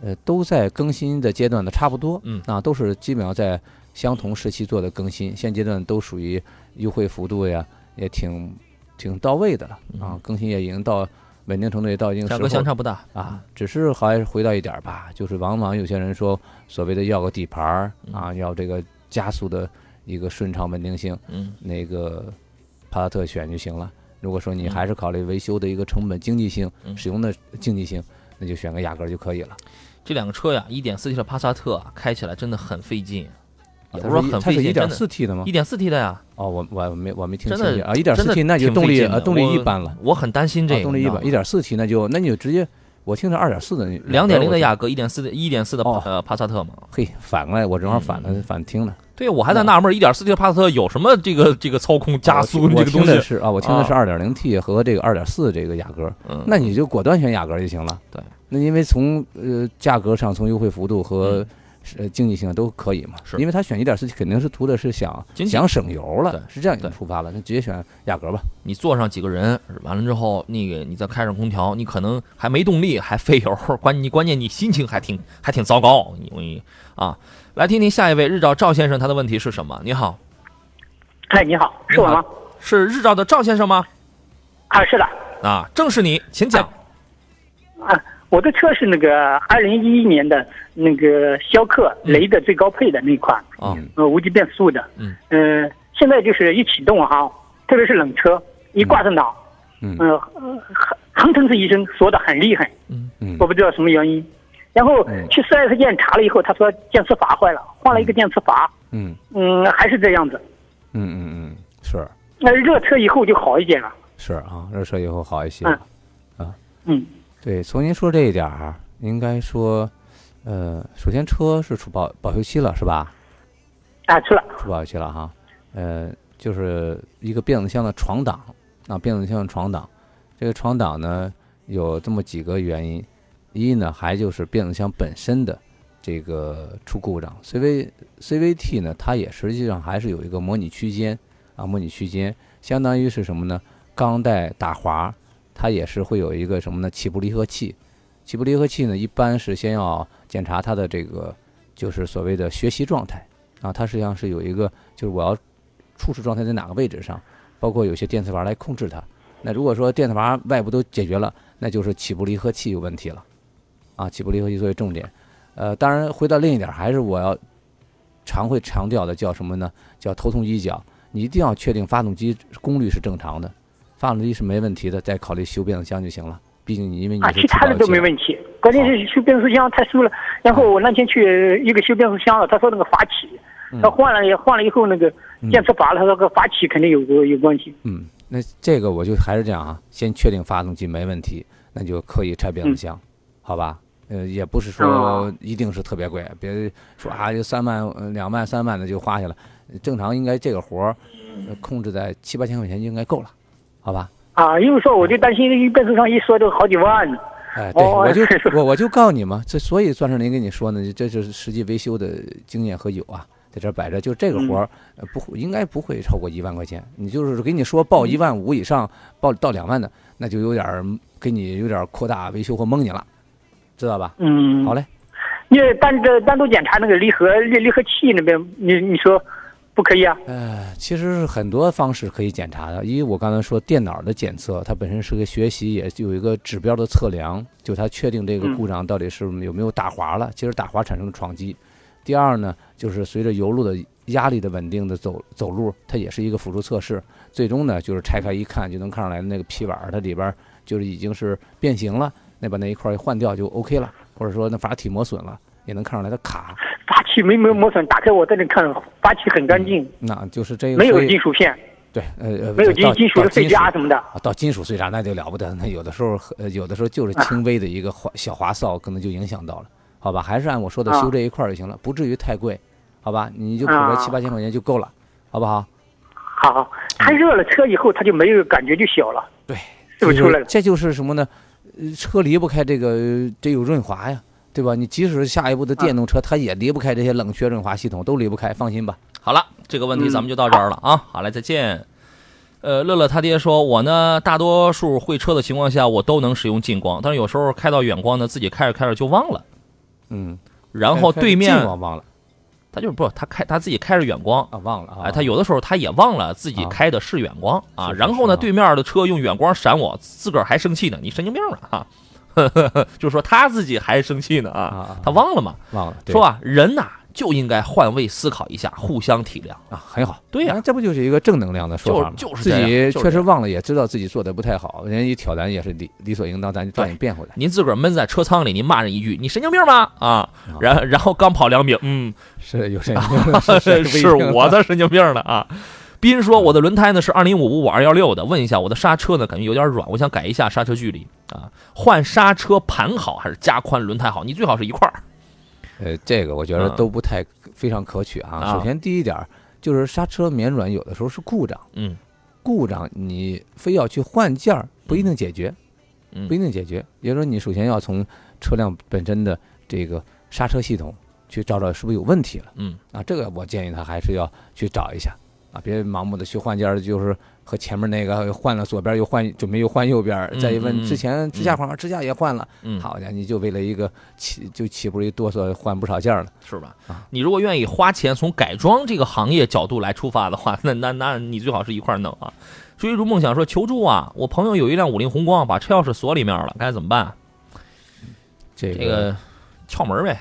[SPEAKER 3] 呃，都在更新的阶段的差不多，
[SPEAKER 2] 嗯
[SPEAKER 3] 啊，都是基本上在相同时期做的更新，现阶段都属于优惠幅度呀，也挺挺到位的了啊，更新也已经到。稳定程度也到一定，
[SPEAKER 2] 价格相差不大
[SPEAKER 3] 啊，只是还是回到一点吧，就是往往有些人说所谓的要个底盘儿啊，要这个加速的一个顺畅稳定性，
[SPEAKER 2] 嗯，
[SPEAKER 3] 那个帕萨特选就行了。如果说你还是考虑维修的一个成本经济性、使用的经济性，那就选个雅阁就可以了。
[SPEAKER 2] 这两个车呀，1.4T 的帕萨特开起来真的很费劲。不是很费劲，
[SPEAKER 3] 一点四 T 的吗？
[SPEAKER 2] 一点四 T 的呀。
[SPEAKER 3] 哦，我我没我没听清楚啊，一点四 T 那就动力啊动力一般了。
[SPEAKER 2] 我很担心这个
[SPEAKER 3] 动力一般，一点四 T 那就那你就直接我听着二点四的，
[SPEAKER 2] 两点零的雅阁，一点四的一点四的呃帕萨特嘛。
[SPEAKER 3] 嘿，反过来我正好反了反听了。
[SPEAKER 2] 对，我还在纳闷一点四 T 的帕萨特有什么这个这个操控加速这个东西
[SPEAKER 3] 是啊，我听的是二点零 T 和这个二点四这个雅阁，嗯那你就果断选雅阁就行了。
[SPEAKER 2] 对，
[SPEAKER 3] 那因为从呃价格上从优惠幅度和呃经济性都可以嘛？
[SPEAKER 2] 是，
[SPEAKER 3] 因为他选一点四 T 肯定是图的是想想省油了，是这样一个出发了，那直接选雅阁吧。
[SPEAKER 2] 你坐上几个人，完了之后，那个你再开上空调，你可能还没动力，还费油，关你关键你心情还挺还挺糟糕。你你啊，来听听下一位日照赵先生他的问题是什么？你好，
[SPEAKER 8] 哎，你好，是我吗？
[SPEAKER 2] 是日照的赵先生吗？
[SPEAKER 8] 啊，是的。
[SPEAKER 2] 啊，正是你，请讲。
[SPEAKER 8] 啊。我的车是那个二零一一年的那个逍客雷的最高配的那款啊，呃无级变速的，嗯，呃现在就是一启动哈，特别是冷车一挂上档，嗯，呃哼哼哧一声锁的很厉害，嗯嗯，我不知道什么原因，然后去四 S 店查了以后，他说电磁阀坏了，换了一个电磁阀，嗯。嗯还是这样子，
[SPEAKER 3] 嗯嗯嗯是，
[SPEAKER 8] 那热车以后就好一点了，
[SPEAKER 3] 是啊，热车以后好一些，
[SPEAKER 8] 啊嗯。
[SPEAKER 3] 对，从您说这一点儿，应该说，呃，首先车是出保保修期了，是吧？
[SPEAKER 8] 啊，出了，
[SPEAKER 3] 出保修期了哈。呃，就是一个变速箱的闯挡，啊，变速箱的闯挡，这个闯挡呢有这么几个原因，一呢还就是变速箱本身的这个出故障，C V C V T 呢它也实际上还是有一个模拟区间啊，模拟区间相当于是什么呢？钢带打滑。它也是会有一个什么呢？起步离合器，起步离合器呢，一般是先要检查它的这个，就是所谓的学习状态啊。它实际上是有一个，就是我要初始状态在哪个位置上，包括有些电磁阀来控制它。那如果说电磁阀外部都解决了，那就是起步离合器有问题了啊。起步离合器作为重点，呃，当然回到另一点，还是我要常会强调的，叫什么呢？叫头痛医脚，你一定要确定发动机功率是正常的。发动机是没问题的，再考虑修变速箱就行了。毕竟你因为你啊，
[SPEAKER 8] 其他的都没问题，关键是修变速箱太熟了。然后我那天去一个修变速箱的，他说那个阀起，他换了也换了以后那个电磁阀了，他说个阀起肯定有有有关系。
[SPEAKER 3] 嗯，那这个我就还是这样啊，先确定发动机没问题，那就可以拆变速箱，好吧？呃，也不是说一定是特别贵，别说啊就三万、两万、三万的就花下了。正常应该这个活儿控制在七八千块钱就应该够了。好吧，
[SPEAKER 8] 啊，因为说我就担心变速箱一说就好几万，
[SPEAKER 3] 哎，对，我就我我就告诉你嘛，这所以钻石林跟你说呢，这就是实际维修的经验和有啊，在这摆着，就这个活儿不应该不会超过一万块钱。你就是给你说报一万五以上，报到两万的，那就有点给你有点扩大维修或蒙你了，知道吧？
[SPEAKER 8] 嗯，
[SPEAKER 3] 好嘞。
[SPEAKER 8] 你单这单独检查那个离合离离合器那边，你你说。不可以啊！
[SPEAKER 3] 呃，其实是很多方式可以检查的。因为我刚才说电脑的检测，它本身是个学习，也有一个指标的测量，就它确定这个故障到底是有没有打滑了。其实打滑产生的撞击。第二呢，就是随着油路的压力的稳定的走走路，它也是一个辅助测试。最终呢，就是拆开一看就能看出来那个皮碗它里边就是已经是变形了，那把那一块一换掉就 OK 了。或者说那阀体磨损了，也能看出来它卡。
[SPEAKER 8] 阀气没没有磨损，打开我在那看，阀气很干净。
[SPEAKER 3] 那就是这个
[SPEAKER 8] 没有金属片。
[SPEAKER 3] 对，呃，
[SPEAKER 8] 没有金金属的碎渣什么的。
[SPEAKER 3] 到金属碎渣那就了不得，那有的时候呃有的时候就是轻微的一个滑小滑扫，可能就影响到了。好吧，还是按我说的修这一块就行了，不至于太贵。好吧，你就补个七八千块钱就够了，好不好？
[SPEAKER 8] 好，太热了，车以后它就没有感觉就小了。
[SPEAKER 3] 对，
[SPEAKER 8] 是不是出来了？
[SPEAKER 3] 这就是什么呢？车离不开这个，得有润滑呀。对吧？你即使下一步的电动车，它也离不开这些冷却润滑系统，都离不开，放心吧。
[SPEAKER 2] 好了，这个问题咱们就到这儿了啊！好嘞，再见。呃，乐乐他爹说，我呢，大多数会车的情况下，我都能使用近光，但是有时候开到远光呢，自己开着开着就忘了。
[SPEAKER 3] 嗯。
[SPEAKER 2] 然后对面
[SPEAKER 3] 忘了，
[SPEAKER 2] 他就是不，他开他自己开着远光
[SPEAKER 3] 啊，忘了啊。
[SPEAKER 2] 哎，他有的时候他也忘了自己开的是远光啊。然后呢，对面的车用远光闪我，自个儿还生气呢，你神经病了啊！就说他自己还生气呢啊，他忘了嘛？
[SPEAKER 3] 忘了。
[SPEAKER 2] 说啊，人呐就应该换位思考一下，互相体谅
[SPEAKER 3] 啊，很好。
[SPEAKER 2] 对呀，
[SPEAKER 3] 这不就是一个正能量的说法吗？
[SPEAKER 2] 就是
[SPEAKER 3] 自己确实忘了，也知道自己做的不太好，人家一挑咱也是理理所应当，咱就抓紧变回来。
[SPEAKER 2] 您自个儿闷在车舱里，您骂人一句，你神经病吗？啊，然然后刚跑两米，嗯，
[SPEAKER 3] 是有神经病，是
[SPEAKER 2] 我的神经病了啊。斌说：“我的轮胎呢是二零五五五二幺六的，问一下我的刹车呢感觉有点软，我想改一下刹车距离啊，换刹车盘好还是加宽轮胎好？你最好是一块儿。
[SPEAKER 3] 呃，这个我觉得都不太非常可取啊。首先第一点就是刹车绵软有的时候是故障，
[SPEAKER 2] 嗯，
[SPEAKER 3] 故障你非要去换件儿不一定解决，不一定解决。也就是说你首先要从车辆本身的这个刹车系统去找找是不是有问题了。嗯，啊，这个我建议他还是要去找一下啊，别盲目的去换件，就是和前面那个换了左边又换，准备又换右边。再一问，之前支架框支架也换了，好家伙，你就为了一个起就起步一哆嗦，换不少件了，
[SPEAKER 2] 是吧？啊，你如果愿意花钱从改装这个行业角度来出发的话，那那那你最好是一块弄啊。追逐梦想说求助啊！我朋友有一辆五菱宏光，把车钥匙锁里面了，该怎么办？
[SPEAKER 3] 这
[SPEAKER 2] 个撬门呗，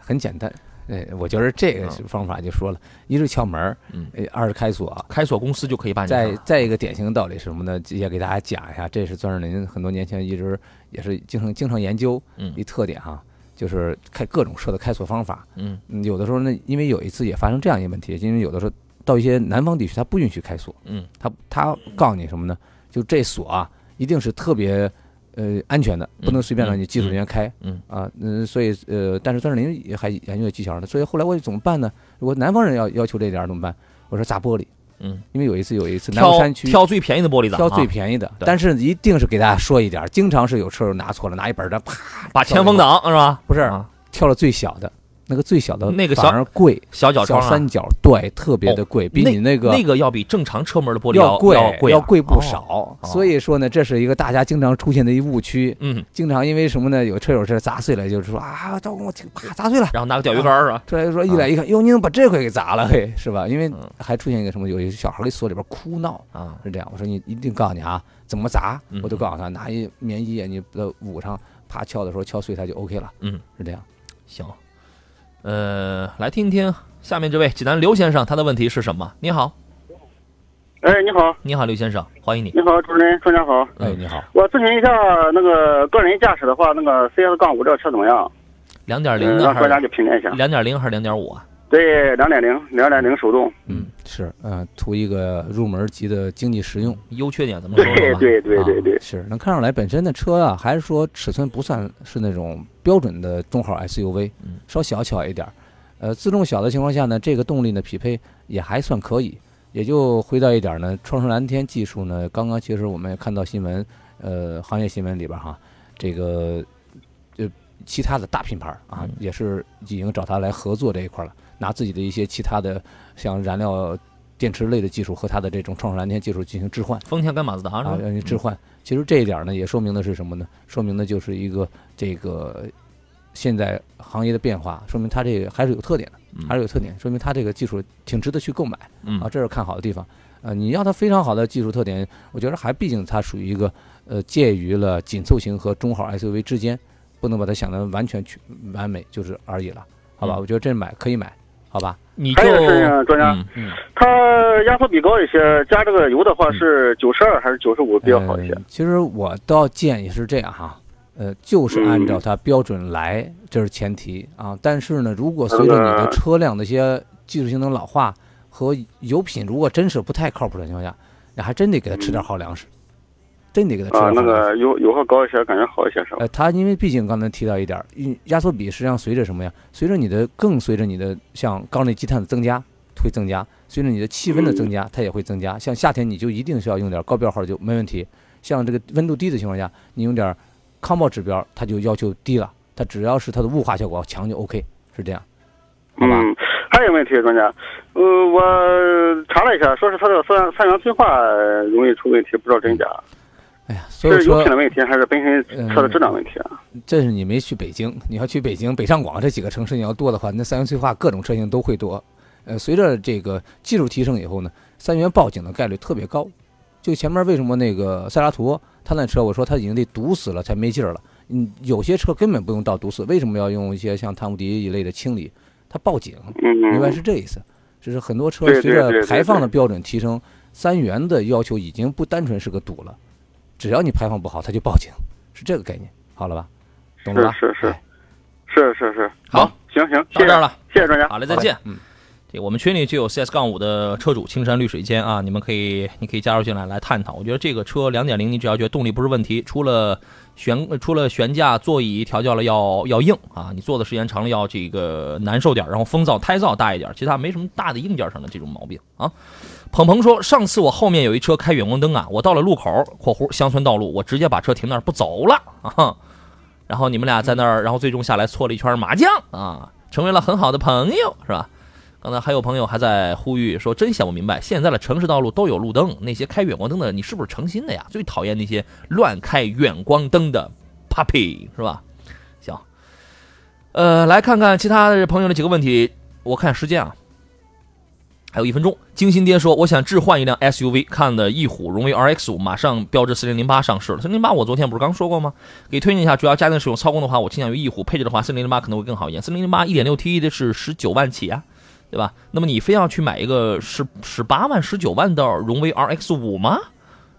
[SPEAKER 3] 很简单。哎，我觉得这个方法就说了，一是撬门，嗯，二是开锁，
[SPEAKER 2] 开锁公司就可以办。
[SPEAKER 3] 再再一个典型的道理是什么呢？也给大家讲一下，这是钻石林很多年前一直也是经常经常研究，嗯，一特点哈，就是开各种车的开锁方法，嗯，有的时候呢，因为有一次也发生这样一个问题，因为有的时候。到一些南方地区，他不允许开锁。嗯，他他告诉你什么呢？就这锁啊，一定是特别呃安全的，不能随便让你技术人员开。嗯啊，嗯，所以呃，但是钻石林也还研究技巧呢。所以后来我怎么办呢？如果南方人要要求这点怎么办？我说砸玻璃。嗯，因为有一次有一次南山区
[SPEAKER 2] 挑最便宜的玻璃砸，
[SPEAKER 3] 挑最便宜的。但是一定是给大家说一点，经常是有车友拿错了，拿一本的啪
[SPEAKER 2] 把前风挡是吧？
[SPEAKER 3] 不是，挑了最小的。那个最小的
[SPEAKER 2] 那个反
[SPEAKER 3] 而贵，
[SPEAKER 2] 小角
[SPEAKER 3] 小三角，对，特别的贵，比你
[SPEAKER 2] 那
[SPEAKER 3] 个
[SPEAKER 2] 那个要比正常车门的玻璃
[SPEAKER 3] 要
[SPEAKER 2] 贵，
[SPEAKER 3] 要贵不少。所以说呢，这是一个大家经常出现的一误区。嗯，经常因为什么呢？有车友是砸碎了，就是说啊，赵工，我啪砸碎了，
[SPEAKER 2] 然后拿个钓鱼竿是吧？
[SPEAKER 3] 出来就说一来一看，哟，你怎么把这块给砸了？嘿，是吧？因为还出现一个什么？有一个小孩给锁里边哭闹啊，是这样。我说你一定告诉你啊，怎么砸，我都告诉他，拿一棉衣啊，你把捂上，啪敲的时候敲碎它就 OK 了。嗯，是这样。
[SPEAKER 2] 行。呃，来听听下面这位济南刘先生，他的问题是什么？你好，
[SPEAKER 9] 哎，你好，
[SPEAKER 2] 你好，刘先生，欢迎你。
[SPEAKER 9] 你好，主持人，专家好。
[SPEAKER 3] 哎，你好。
[SPEAKER 9] 我咨询一下，那个个人驾驶的话，那个 CS 杠五这个车怎么样？
[SPEAKER 2] 两点零的
[SPEAKER 9] 让专家给评价一下。
[SPEAKER 2] 两点零还是两点五啊？
[SPEAKER 9] 对，两点零，两点零手动。
[SPEAKER 3] 嗯，是，嗯，图一个入门级的经济实用。
[SPEAKER 2] 优缺点怎么说？
[SPEAKER 9] 对对对对对，
[SPEAKER 3] 是能看上来本身的车啊，还是说尺寸不算是那种。标准的中号 SUV，稍小巧一点，呃，自重小的情况下呢，这个动力呢匹配也还算可以。也就回到一点呢，创世蓝天技术呢，刚刚其实我们也看到新闻，呃，行业新闻里边哈，这个就其他的大品牌啊，也是已经找他来合作这一块了，拿自己的一些其他的像燃料电池类的技术和它的这种创世蓝天技术进行置换。
[SPEAKER 2] 丰田跟马自达
[SPEAKER 3] 啊，让你置换。其实这一点呢，也说明的是什么呢？说明的就是一个这个现在行业的变化，说明它这个还是有特点的，还是有特点，说明它这个技术挺值得去购买啊，这是看好的地方。呃，你要它非常好的技术特点，我觉得还毕竟它属于一个呃介于了紧凑型和中号 SUV 之间，不能把它想的完全去完美就是而已了，好吧？我觉得这买可以买，好吧？
[SPEAKER 2] 你
[SPEAKER 9] 还有事情，专家，它压缩比高一些，加这个油的话是九十二还是九十五比较好一些？
[SPEAKER 3] 其实我倒建议是这样哈，呃，就是按照它标准来，这是前提啊。但是呢，如果随着你的车辆的一些技术性能老化和油品如果真是不太靠谱的情况下，你还真得给它吃点好粮食。真得给它吃。
[SPEAKER 9] 啊，那个油油耗高一些，感觉好一些是吧？
[SPEAKER 3] 呃，它因为毕竟刚才提到一点，压缩比实际上随着什么呀？随着你的更随着你的像缸内积碳的增加会增加，随着你的气温的增加，它也会增加。像夏天你就一定是要用点高标号就没问题。像这个温度低的情况下，你用点康报指标，它就要求低了。它只要是它的雾化效果强就 OK，是这样。
[SPEAKER 9] 嗯，还有问题，专家，呃，我查了一下，说是它的三三元催化容易出问题，不知道真假。
[SPEAKER 3] 哎呀，所以
[SPEAKER 9] 说油品的问题还是本身车的质量问题啊？
[SPEAKER 3] 这是你没去北京，你要去北京、北上广这几个城市，你要多的话，那三元催化各种车型都会多。呃，随着这个技术提升以后呢，三元报警的概率特别高。就前面为什么那个塞拉图，他那车我说他已经得堵死了才没劲儿了。嗯，有些车根本不用到堵死，为什么要用一些像汤姆迪一类的清理？它报警，明白是这意思。就是很多车随着排放的标准提升，三元的要求已经不单纯是个堵了。只要你排放不好，他就报警，是这个概念，好了吧？懂了吧？
[SPEAKER 9] 是是是是是，
[SPEAKER 2] 好，
[SPEAKER 9] 行行，
[SPEAKER 2] 到这儿了，
[SPEAKER 9] 谢谢专家，
[SPEAKER 2] 好嘞，再见。嗯，这我们群里就有 CS 杠五的车主，青山绿水间啊，你们可以，你可以加入进来来探讨。我觉得这个车两点零，你只要觉得动力不是问题，除了悬除了悬架、座椅调教了要要硬啊，你坐的时间长了要这个难受点，然后风噪、胎噪大一点，其他没什么大的硬件上的这种毛病啊。鹏鹏说：“上次我后面有一车开远光灯啊，我到了路口（括弧乡村道路），我直接把车停那儿不走了啊。然后你们俩在那儿，然后最终下来搓了一圈麻将啊。成为了很好的朋友，是吧？刚才还有朋友还在呼吁说，真想不明白，现在的城市道路都有路灯，那些开远光灯的，你是不是成心的呀？最讨厌那些乱开远光灯的 puppy，是吧？行，呃，来看看其他的朋友的几个问题，我看时间啊。还有一分钟，精心爹说：“我想置换一辆 SUV，看的翼虎荣威 RX 五，马上标致四零零八上市了。四零零八我昨天不是刚说过吗？给推荐一下，主要家庭使用操控的话，我倾向于翼虎；配置的话，四零零八可能会更好一点。四零零八一点六 T 的是十九万起啊，对吧？那么你非要去买一个十十八万、十九万的荣威 RX 五吗？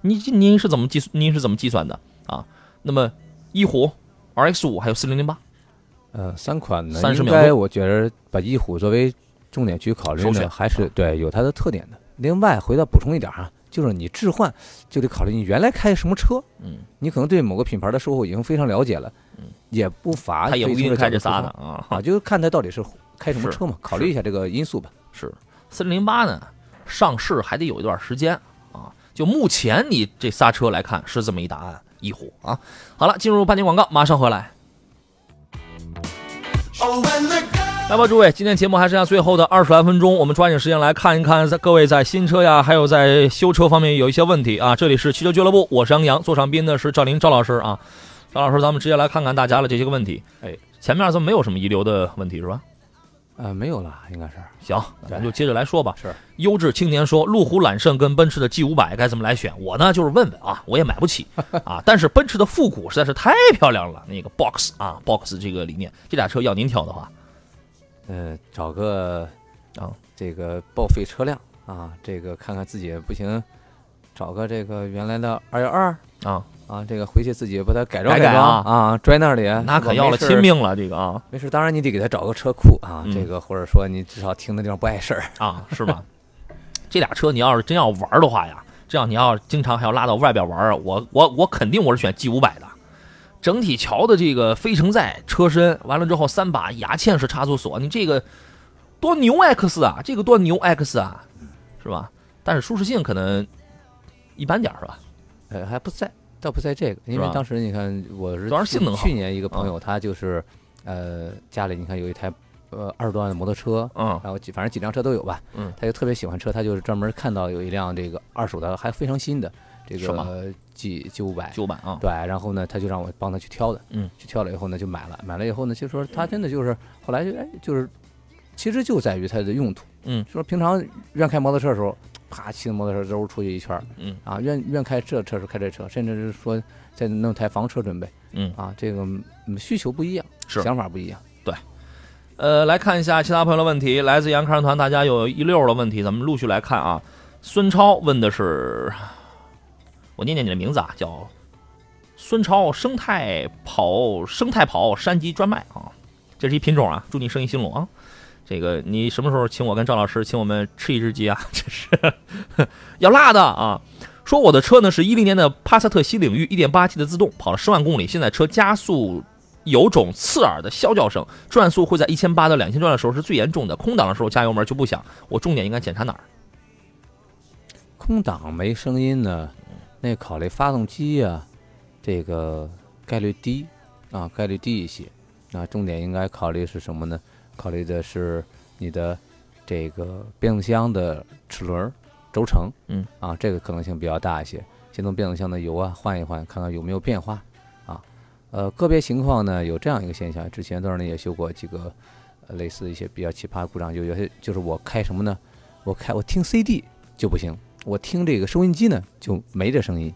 [SPEAKER 2] 你您是怎么计？您是怎么计算的啊？那么翼虎 RX 五还有四零零八，
[SPEAKER 3] 呃，三款呢？应该我觉得把翼虎作为。重点去考虑呢，还是对有它的特点的。另外，回到补充一点哈，就是你置换就得考虑你原来开什么车。嗯，你可能对某个品牌的售后已经非常了解了。嗯，也不乏
[SPEAKER 2] 他也不一定开这仨
[SPEAKER 3] 的啊啊，就看他到底是开什么车嘛，考虑一下这个因素吧。
[SPEAKER 2] 是四零零八呢，上市还得有一段时间啊。就目前你这仨车来看，是这么一答案。一虎啊，好了，进入半年广告，马上回来。来吧，诸位，今天节目还剩下最后的二十来分钟，我们抓紧时间来看一看，在各位在新车呀，还有在修车方面有一些问题啊。这里是汽车俱乐部，我是杨洋，坐上宾的是赵林赵老师啊。赵老师，咱们直接来看看大家的这些个问题。哎，前面咱们没有什么遗留的问题是吧？
[SPEAKER 3] 呃，没有了，应该是。
[SPEAKER 2] 行，咱就接着来说吧。
[SPEAKER 3] 是。
[SPEAKER 2] 优质青年说，路虎揽胜跟奔驰的 G 五百该怎么来选？我呢就是问问啊，我也买不起 啊，但是奔驰的复古实在是太漂亮了，那个 Box 啊，Box 这个理念，这俩车要您挑的话。
[SPEAKER 3] 呃，找个啊，这个报废车辆啊，这个看看自己不行，找个这个原来的二幺二啊。啊，这个回去自己把它改装
[SPEAKER 2] 改
[SPEAKER 3] 装啊，拽那里，
[SPEAKER 2] 那可要了亲命了，这个啊，
[SPEAKER 3] 没事，当然你得给他找个车库啊，这个或者说你至少停的地方不碍事儿。
[SPEAKER 2] 啊，是吧？这俩车你要是真要玩的话呀，这样你要经常还要拉到外边玩，我我我肯定我是选 G 五百的。整体桥的这个非承载车身，完了之后三把牙嵌式差速锁，你这个多牛 X 啊，这个多牛 X 啊，是吧？但是舒适性可能一般点是吧？
[SPEAKER 3] 呃，还不在，倒不在这个，因为当时你看我是
[SPEAKER 2] 性能
[SPEAKER 3] 去年一个朋友，他就是呃家里你看有一台呃二十多万的摩托车，嗯，然后几反正几辆车都有吧，嗯，他就特别喜欢车，他就是专门看到有一辆这个二手的还非常新的。这个 G 五百
[SPEAKER 2] 九百啊，
[SPEAKER 3] 对，然后呢，他就让我帮他去挑的，嗯，去挑了以后呢，就买了，买了以后呢，就说他真的就是后来就哎，就是其实就在于它的用途，嗯，说平常愿开摩托车的时候，啪骑着摩托车揉出去一圈，嗯，啊，愿愿开这车时开这车，甚至是说再弄台房车准备，嗯，啊，这个需求不一样，
[SPEAKER 2] 是
[SPEAKER 3] 想法不一样，
[SPEAKER 2] 对，呃，来看一下其他朋友的问题，来自杨康团，大家有一溜的问题，咱们陆续来看啊，孙超问的是。我念念你的名字啊，叫孙超生态跑生态跑山鸡专卖啊，这是一品种啊，祝你生意兴隆啊。这个你什么时候请我跟赵老师请我们吃一只鸡啊？这是要辣的啊。说我的车呢是一零年的帕萨特新领域，一点八 T 的自动，跑了十万公里，现在车加速有种刺耳的啸叫声，转速会在一千八到两千转的时候是最严重的，空档的时候加油门就不响。我重点应该检查哪儿？
[SPEAKER 3] 空档没声音呢。那考虑发动机呀，这个概率低啊，概率低一些。那重点应该考虑是什么呢？考虑的是你的这个变速箱的齿轮轴承，嗯，啊，这个可能性比较大一些。先从变速箱的油啊换一换，看看有没有变化啊。呃，个别情况呢有这样一个现象，之前段呢也修过几个类似一些比较奇葩的故障，就有些就是我开什么呢？我开我听 CD 就不行。我听这个收音机呢，就没这声音，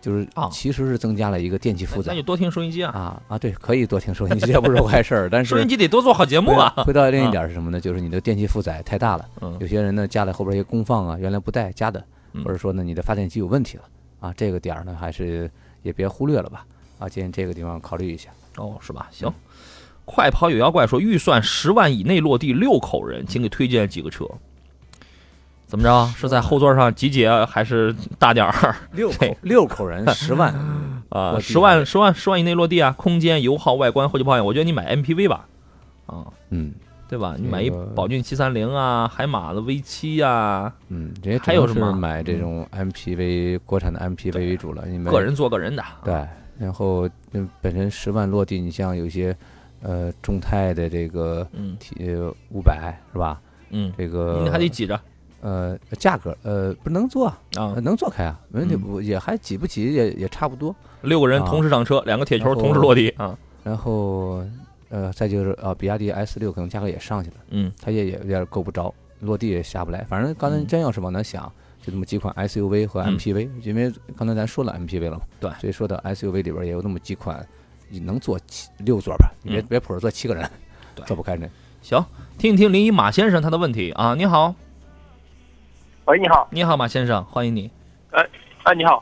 [SPEAKER 3] 就是啊，其实是增加了一个电器负载。
[SPEAKER 2] 那就多听收音机啊！
[SPEAKER 3] 啊啊，对，可以多听收音机，这不是坏事儿。但是
[SPEAKER 2] 收音机得多做好节目啊。
[SPEAKER 3] 回到另一点是什么呢？就是你的电器负载太大了。嗯。有些人呢加在后边一些功放啊，原来不带加的，或者说呢你的发电机有问题了啊，这个点儿呢还是也别忽略了吧。啊，建议这个地方考虑一下。
[SPEAKER 2] 哦，是吧？行。快跑有妖怪说，预算十万以内落地六口人，请给推荐几个车。怎么着？是在后座上集结还是大点儿？
[SPEAKER 3] 六口六口人 十万
[SPEAKER 2] 啊，十万十万十万以内落地啊！空间、油耗、外观、后期保养，我觉得你买 MPV 吧，啊，嗯，对吧？你买一宝骏七三零啊，海马的 V 七呀，
[SPEAKER 3] 嗯，这
[SPEAKER 2] 还有什么？
[SPEAKER 3] 买这种 MPV 国产的 MPV 为主了，因为
[SPEAKER 2] 个人做个人的。
[SPEAKER 3] 对，然后本身十万落地，你像有些呃，众泰的这个嗯，五百是吧？
[SPEAKER 2] 嗯，
[SPEAKER 3] 这个
[SPEAKER 2] 你还得挤着。
[SPEAKER 3] 呃，价格呃不能坐啊，能坐开啊，没问题，不也还挤不挤也也差不多。
[SPEAKER 2] 六个人同时上车，两个铁球同时落地啊。
[SPEAKER 3] 然后呃，再就是啊，比亚迪 S 六可能价格也上去了，
[SPEAKER 2] 嗯，
[SPEAKER 3] 它也也有点够不着，落地也下不来。反正刚才真要是往那想，就这么几款 SUV 和 MPV，因为刚才咱说了 MPV 了嘛，
[SPEAKER 2] 对，
[SPEAKER 3] 所以说到 SUV 里边也有那么几款，你能坐七六座吧？你别别普着坐七个人，坐不开那。
[SPEAKER 2] 行，听一听临沂马先生他的问题啊，你好。
[SPEAKER 10] 喂，你好，
[SPEAKER 2] 你好，马先生，欢迎你。
[SPEAKER 10] 哎，哎，你好，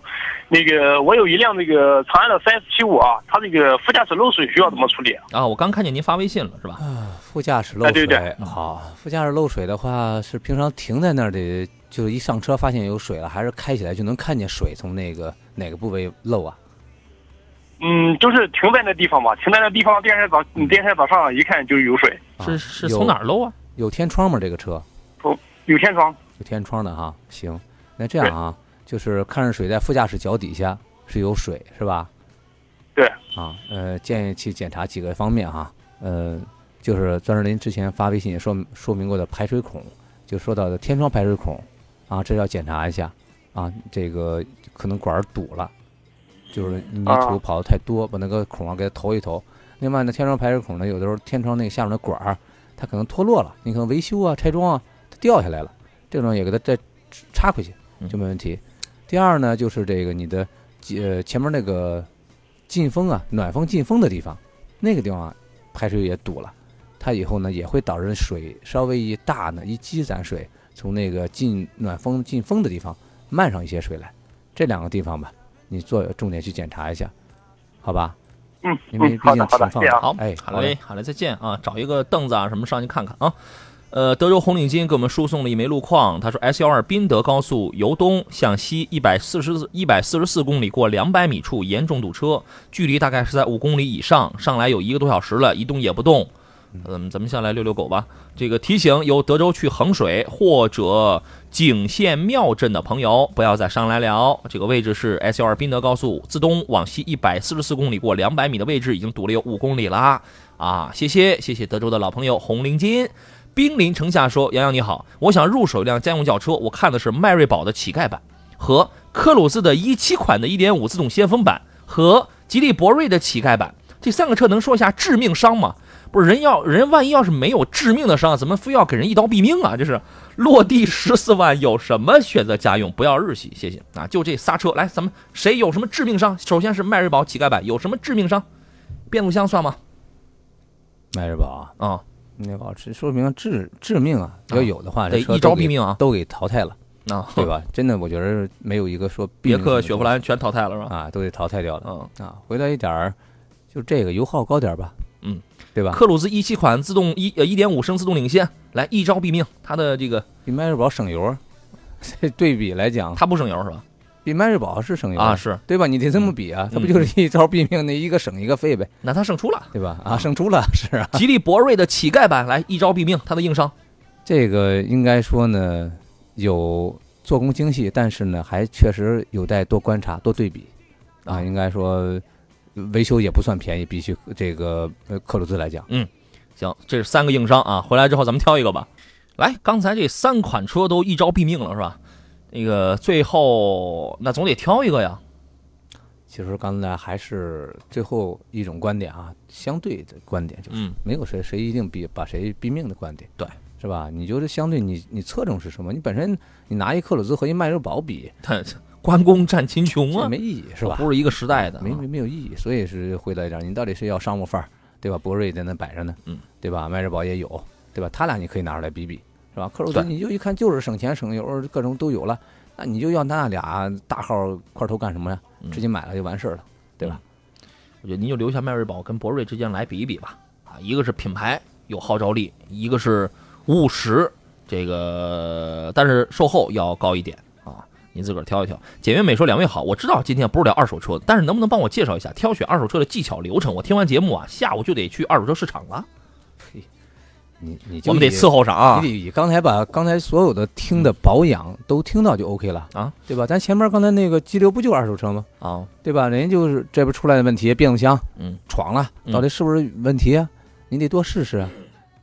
[SPEAKER 10] 那个我有一辆那个长安的三 S 七五啊，它这个副驾驶漏水需要怎么处理
[SPEAKER 2] 啊？我刚看见您发微信了，是吧？
[SPEAKER 3] 啊，副驾驶漏水，
[SPEAKER 10] 对对，
[SPEAKER 3] 好，副驾驶漏水的话是平常停在那儿的，就是一上车发现有水了，还是开起来就能看见水从那个哪个部位漏啊？
[SPEAKER 10] 嗯，就是停在那地方吧，停在那地方，第二天早，第二天早上一看就有水，
[SPEAKER 2] 是是从哪儿漏啊？
[SPEAKER 3] 有天窗吗？这个车？
[SPEAKER 10] 有，有天窗。
[SPEAKER 3] 有天窗的哈，行，那这样啊，就是看着水在副驾驶脚底下是有水是吧？
[SPEAKER 10] 对。
[SPEAKER 3] 啊，呃，建议去检查几个方面哈，呃，就是钻石林之前发微信也说说明过的排水孔，就说到的天窗排水孔，啊，这要检查一下，啊，这个可能管堵了，就是泥土跑的太多，把那个孔啊给它投一投。另外呢，天窗排水孔呢，有的时候天窗那个下面的管儿它可能脱落了，你可能维修啊、拆装啊，它掉下来了。这种也给它再插回去就没问题。第二呢，就是这个你的呃前面那个进风啊，暖风进风的地方，那个地方排水也堵了，它以后呢也会导致水稍微一大呢，一积攒水从那个进暖风进风的地方漫上一些水来。这两个地方吧，你做重点去检查一下，好吧？
[SPEAKER 10] 嗯，
[SPEAKER 3] 因为毕竟停放
[SPEAKER 2] 好，
[SPEAKER 3] 哎，
[SPEAKER 2] 好嘞，好嘞，再见啊！找一个凳子啊什么上去看看啊。呃，德州红领巾给我们输送了一枚路况。他说，S 幺二宾德高速由东向西一百四十一百四十四公里，过两百米处严重堵车，距离大概是在五公里以上。上来有一个多小时了，一动也不动。嗯，咱们下来遛遛狗吧。这个提醒由德州去衡水或者景县庙镇的朋友，不要再上来了。这个位置是 S 幺二宾德高速自东往西一百四十四公里，过两百米的位置已经堵了有五公里了啊！谢谢谢谢德州的老朋友红领巾。兵临城下说：“洋洋你好，我想入手一辆家用轿车，我看的是迈锐宝的乞丐版和科鲁兹的一七款的1.5自动先锋版和吉利博瑞的乞丐版。这三个车能说一下致命伤吗？不是人要人万一要是没有致命的伤，怎么非要给人一刀毙命啊？这是落地十四万，有什么选择家用？不要日系，谢谢啊！就这仨车，来，咱们谁有什么致命伤？首先是迈锐宝乞丐版有什么致命伤？变速箱算吗？
[SPEAKER 3] 迈锐宝
[SPEAKER 2] 啊。”
[SPEAKER 3] 那保持说明致致命啊，要有的话，
[SPEAKER 2] 得一招毙命啊，
[SPEAKER 3] 都给淘汰了
[SPEAKER 2] 啊，
[SPEAKER 3] 对吧？真的，我觉得没有一个说
[SPEAKER 2] 别克、雪佛兰全淘汰了是吧？
[SPEAKER 3] 啊，都得淘汰掉了。嗯啊，回来一点儿，就这个油耗高点吧，
[SPEAKER 2] 嗯，
[SPEAKER 3] 对吧？
[SPEAKER 2] 克鲁兹一七款自动一呃一点五升自动领先，来一招毙命，它的这个
[SPEAKER 3] 比迈锐宝省油，这 对比来讲，
[SPEAKER 2] 它不省油是吧？
[SPEAKER 3] 比迈锐宝是省油
[SPEAKER 2] 啊，是
[SPEAKER 3] 对吧？你得这么比啊，它不就是一招毙命，那一个省一个费呗？
[SPEAKER 2] 那它胜出了，
[SPEAKER 3] 对吧？啊，胜出了，是啊。
[SPEAKER 2] 吉利博瑞的乞丐版来一招毙命，它的硬伤，
[SPEAKER 3] 这个应该说呢，有做工精细，但是呢，还确实有待多观察、多对比啊。应该说维修也不算便宜，比起这个克鲁兹来讲，
[SPEAKER 2] 嗯，行，这是三个硬伤啊。回来之后咱们挑一个吧。来，刚才这三款车都一招毙命了，是吧？那个最后那总得挑一个呀。
[SPEAKER 3] 其实刚才还是最后一种观点啊，相对的观点就是，没有谁谁一定比把谁毙命的观点，
[SPEAKER 2] 对，
[SPEAKER 3] 是吧？你就是相对你你侧重是什么？你本身你拿一克鲁兹和一迈锐宝比，
[SPEAKER 2] 它关公战秦琼啊，
[SPEAKER 3] 没意义是吧？
[SPEAKER 2] 不是一个时代的，
[SPEAKER 3] 没没没有意义。所以是回来一点，你到底是要商务范儿，对吧？博瑞在那摆着呢，
[SPEAKER 2] 嗯，
[SPEAKER 3] 对吧？迈锐宝也有，对吧？他俩你可以拿出来比比。是吧？克鲁兹你就一看就是省钱省油，各种都有了，那你就要那俩大号块头干什么呀？直接买了就完事儿了，对吧？
[SPEAKER 2] 我觉得您就留下迈锐宝跟博瑞之间来比一比吧。啊，一个是品牌有号召力，一个是务实，这个但是售后要高一点啊。您自个儿挑一挑。简约美说两位好，我知道今天不是聊二手车，但是能不能帮我介绍一下挑选二手车的技巧流程？我听完节目啊，下午就得去二手车市场了。
[SPEAKER 3] 你你
[SPEAKER 2] 我们得伺候上啊！
[SPEAKER 3] 你得刚才把刚才所有的听的保养都听到就 OK 了
[SPEAKER 2] 啊，
[SPEAKER 3] 对吧？咱前面刚才那个激流不就二手车吗？
[SPEAKER 2] 啊，
[SPEAKER 3] 对吧？人家就是这边出来的问题，变速箱
[SPEAKER 2] 嗯
[SPEAKER 3] 闯了，到底是不是问题啊？你得多试试啊，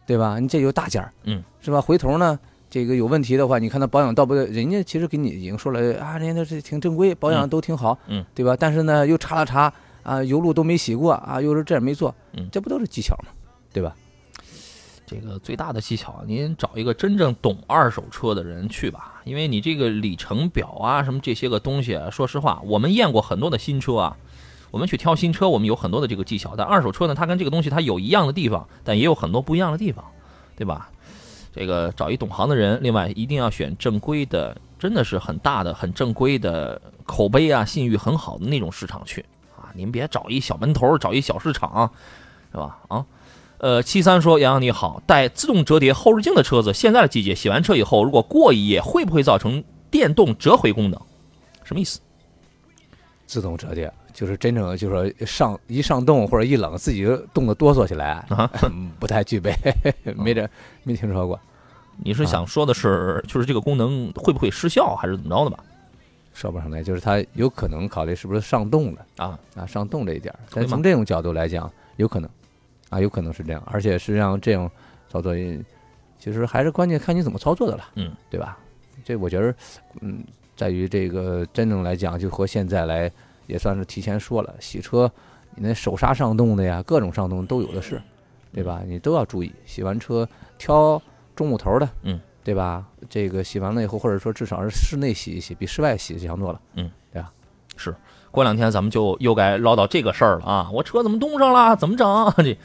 [SPEAKER 3] 对吧？你这有大件儿，
[SPEAKER 2] 嗯，
[SPEAKER 3] 是吧？回头呢，这个有问题的话，你看他保养到不对，人家其实给你已经说了啊，人家这挺正规，保养都挺好，
[SPEAKER 2] 嗯，
[SPEAKER 3] 对吧？但是呢，又查了查啊，油路都没洗过啊，又是这没做，
[SPEAKER 2] 嗯，
[SPEAKER 3] 这不都是技巧吗？对吧？
[SPEAKER 2] 这个最大的技巧，您找一个真正懂二手车的人去吧，因为你这个里程表啊，什么这些个东西，说实话，我们验过很多的新车啊，我们去挑新车，我们有很多的这个技巧，但二手车呢，它跟这个东西它有一样的地方，但也有很多不一样的地方，对吧？这个找一懂行的人，另外一定要选正规的，真的是很大的、很正规的、口碑啊、信誉很好的那种市场去啊，您别找一小门头，找一小市场，是吧？啊。呃，七三说：“洋洋你好，带自动折叠后视镜的车子，现在的季节洗完车以后，如果过一夜，会不会造成电动折回功能？什么意思？
[SPEAKER 3] 自动折叠就是真正就是说上一上冻或者一冷，自己就冻得哆嗦起来啊，不太具备，没这没听说过。
[SPEAKER 2] 你是想说的是，就是这个功能会不会失效，还是怎么着的吧？
[SPEAKER 3] 说不上来，就是它有可能考虑是不是上冻了
[SPEAKER 2] 啊
[SPEAKER 3] 啊，上冻这一点。但从这种角度来讲，有可能。”啊，有可能是这样，而且实际上这样操作，其实还是关键看你怎么操作的了，
[SPEAKER 2] 嗯，
[SPEAKER 3] 对吧？这我觉得，嗯，在于这个真正来讲，就和现在来也算是提前说了，洗车你那手刹上冻的呀，各种上冻都有的是，对吧？你都要注意，洗完车挑中木头的，
[SPEAKER 2] 嗯，
[SPEAKER 3] 对吧？这个洗完了以后，或者说至少是室内洗一洗，比室外洗强多了，
[SPEAKER 2] 嗯，
[SPEAKER 3] 对吧？
[SPEAKER 2] 是。过两天咱们就又该唠叨这个事儿了啊！我车怎么冻上了？怎么整？这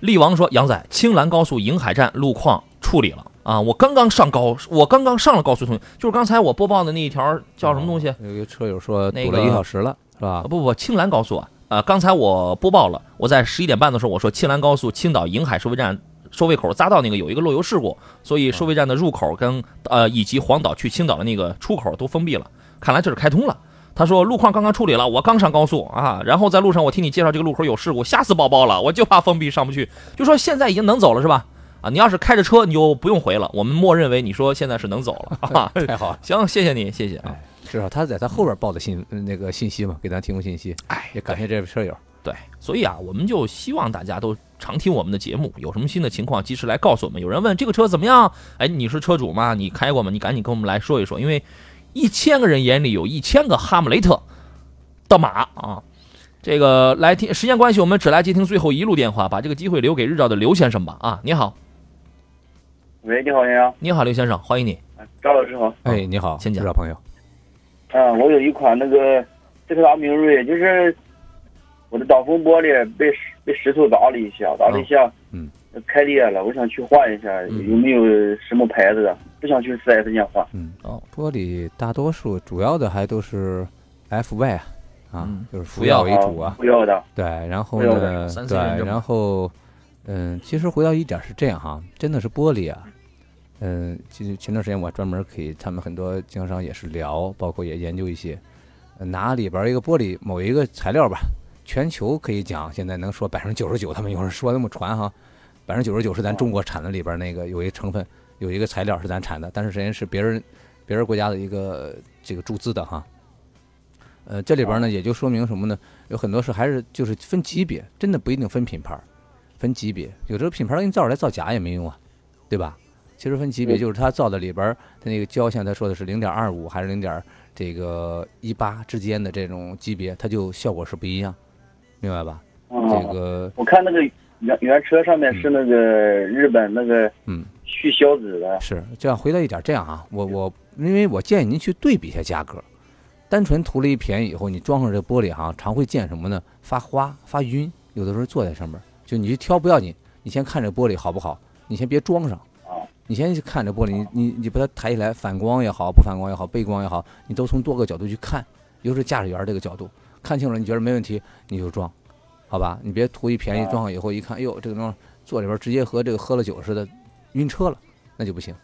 [SPEAKER 2] 力王说：“杨仔，青兰高速营海站路况处理了啊！我刚刚上高，我刚刚上了高速通讯，就是刚才我播报的那一条叫什么东西？
[SPEAKER 3] 有一个车友说堵了一小时了，是吧？
[SPEAKER 2] 不不，青兰高速啊！呃，刚才我播报了，我在十一点半的时候我说青兰高速青岛营海收费站收费口匝道那个有一个漏油事故，所以收费站的入口跟呃以及黄岛去青岛的那个出口都封闭了，看来这是开通了。”他说路况刚刚处理了，我刚上高速啊，然后在路上我听你介绍这个路口有事故，吓死宝宝了，我就怕封闭上不去。就说现在已经能走了是吧？啊，你要是开着车你就不用回了，我们默认为你说现在是能走了。
[SPEAKER 3] 太好，
[SPEAKER 2] 行，谢谢你，谢谢啊。
[SPEAKER 3] 至少他在他后边报的信那个信息嘛，给咱提供信息。
[SPEAKER 2] 哎，
[SPEAKER 3] 也感谢这位车友。
[SPEAKER 2] 对，所以啊，我们就希望大家都常听我们的节目，有什么新的情况及时来告诉我们。有人问这个车怎么样？哎，你是车主吗？你开过吗？你赶紧跟我们来说一说，因为一千个人眼里有一千个哈姆雷特。的马啊，这个来听，时间关系，我们只来接听最后一路电话，把这个机会留给日照的刘先生吧。啊，你好，
[SPEAKER 11] 喂，你好，你好，
[SPEAKER 2] 你好，刘先生，欢迎你。
[SPEAKER 11] 赵老师好，
[SPEAKER 3] 哎，你好，
[SPEAKER 2] 先讲，
[SPEAKER 3] 日照朋友。
[SPEAKER 11] 啊，我有一款那个斯柯达明锐，就是我的挡风玻璃被被石头砸了一下，砸了一下，
[SPEAKER 3] 嗯，
[SPEAKER 11] 开裂了，我想去换一下，有没有什么牌子的？不想去四 S 店换。
[SPEAKER 3] 嗯，哦，玻璃大多数主要的还都是 FY 啊。啊，就是福耀为主啊，
[SPEAKER 11] 福耀的
[SPEAKER 3] 对，然后呢，对，然后，嗯，其实回到一点是这样哈，真的是玻璃啊，嗯，其实前段时间我专门可以，他们很多经销商也是聊，包括也研究一些，拿里边一个玻璃某一个材料吧，全球可以讲现在能说百分之九十九，他们有人说那么传哈，百分之九十九是咱中国产的里边那个有一成分有一个材料是咱产的，但是实际上是别人别人国家的一个这个注资的哈。呃，这里边呢也就说明什么呢？有很多事还是就是分级别，真的不一定分品牌，分级别。有时候品牌给你造出来造假也没用啊，对吧？其实分级别就是它造的里边它那个胶，像他说的是零点二五还是零点这个一八之间的这种级别，它就效果是不一样，明白吧？这个
[SPEAKER 11] 我看那个原原车上面是那个日本那个
[SPEAKER 3] 嗯
[SPEAKER 11] 去消脂的。
[SPEAKER 3] 是这样，回到一点这样啊，我我因为我建议您去对比一下价格。单纯图了一便宜以后，你装上这玻璃哈，常会见什么呢？发花、发晕。有的时候坐在上面，就你去挑不要紧，你先看这玻璃好不好？你先别装上你先去看这玻璃，你你你把它抬起来，反光也好，不反光也好，背光也好，你都从多个角度去看，尤其是驾驶员这个角度，看清楚了，你觉得没问题，你就装，好吧？你别图一便宜，装上以后一看，哎呦，这个东西坐里边直接和这个喝了酒似的，晕车了，那就不行，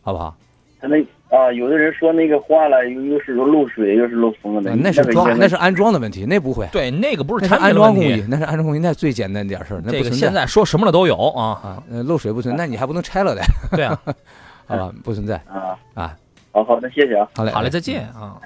[SPEAKER 3] 好不好？
[SPEAKER 11] 他那啊，有的人说那个坏了，又又是漏水，又是漏风的。
[SPEAKER 3] 那是装，那是安装的问题，那不会。
[SPEAKER 2] 对，那个不是
[SPEAKER 3] 产安装工艺，那是安装工艺，那最简单点事儿。
[SPEAKER 2] 这个现在说什么了都有啊
[SPEAKER 3] 啊，漏水不存在，你还不能拆了的。
[SPEAKER 2] 对啊，
[SPEAKER 3] 好吧，不存在
[SPEAKER 11] 啊
[SPEAKER 3] 啊。
[SPEAKER 11] 好好，那谢谢啊。
[SPEAKER 3] 好嘞，
[SPEAKER 2] 好嘞，再见啊。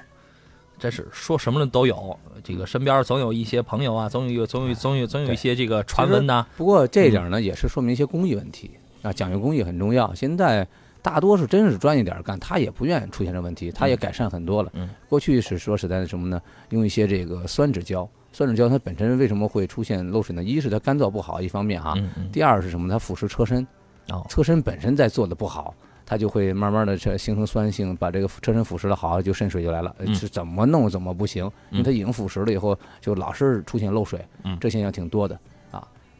[SPEAKER 2] 真是说什么的都有。这个身边总有一些朋友啊，总有总有总有总有一些这个传闻呐。
[SPEAKER 3] 不过这一点呢，也是说明一些工艺问题啊，讲究工艺很重要。现在。大多数真是专业点干，他也不愿意出现这问题，他也改善很多了。嗯，过去是说实在的什么呢？用一些这个酸酯胶，酸酯胶它本身为什么会出现漏水呢？一是它干燥不好，一方面哈。嗯嗯。第二是什么？它腐蚀车身，哦，车身本身在做的不好，它就会慢慢的形成酸性，把这个车身腐蚀的，好就渗水就来了。是怎么弄怎么不行？因为它已经腐蚀了以后，就老是出现漏水。嗯，这现象挺多的啊。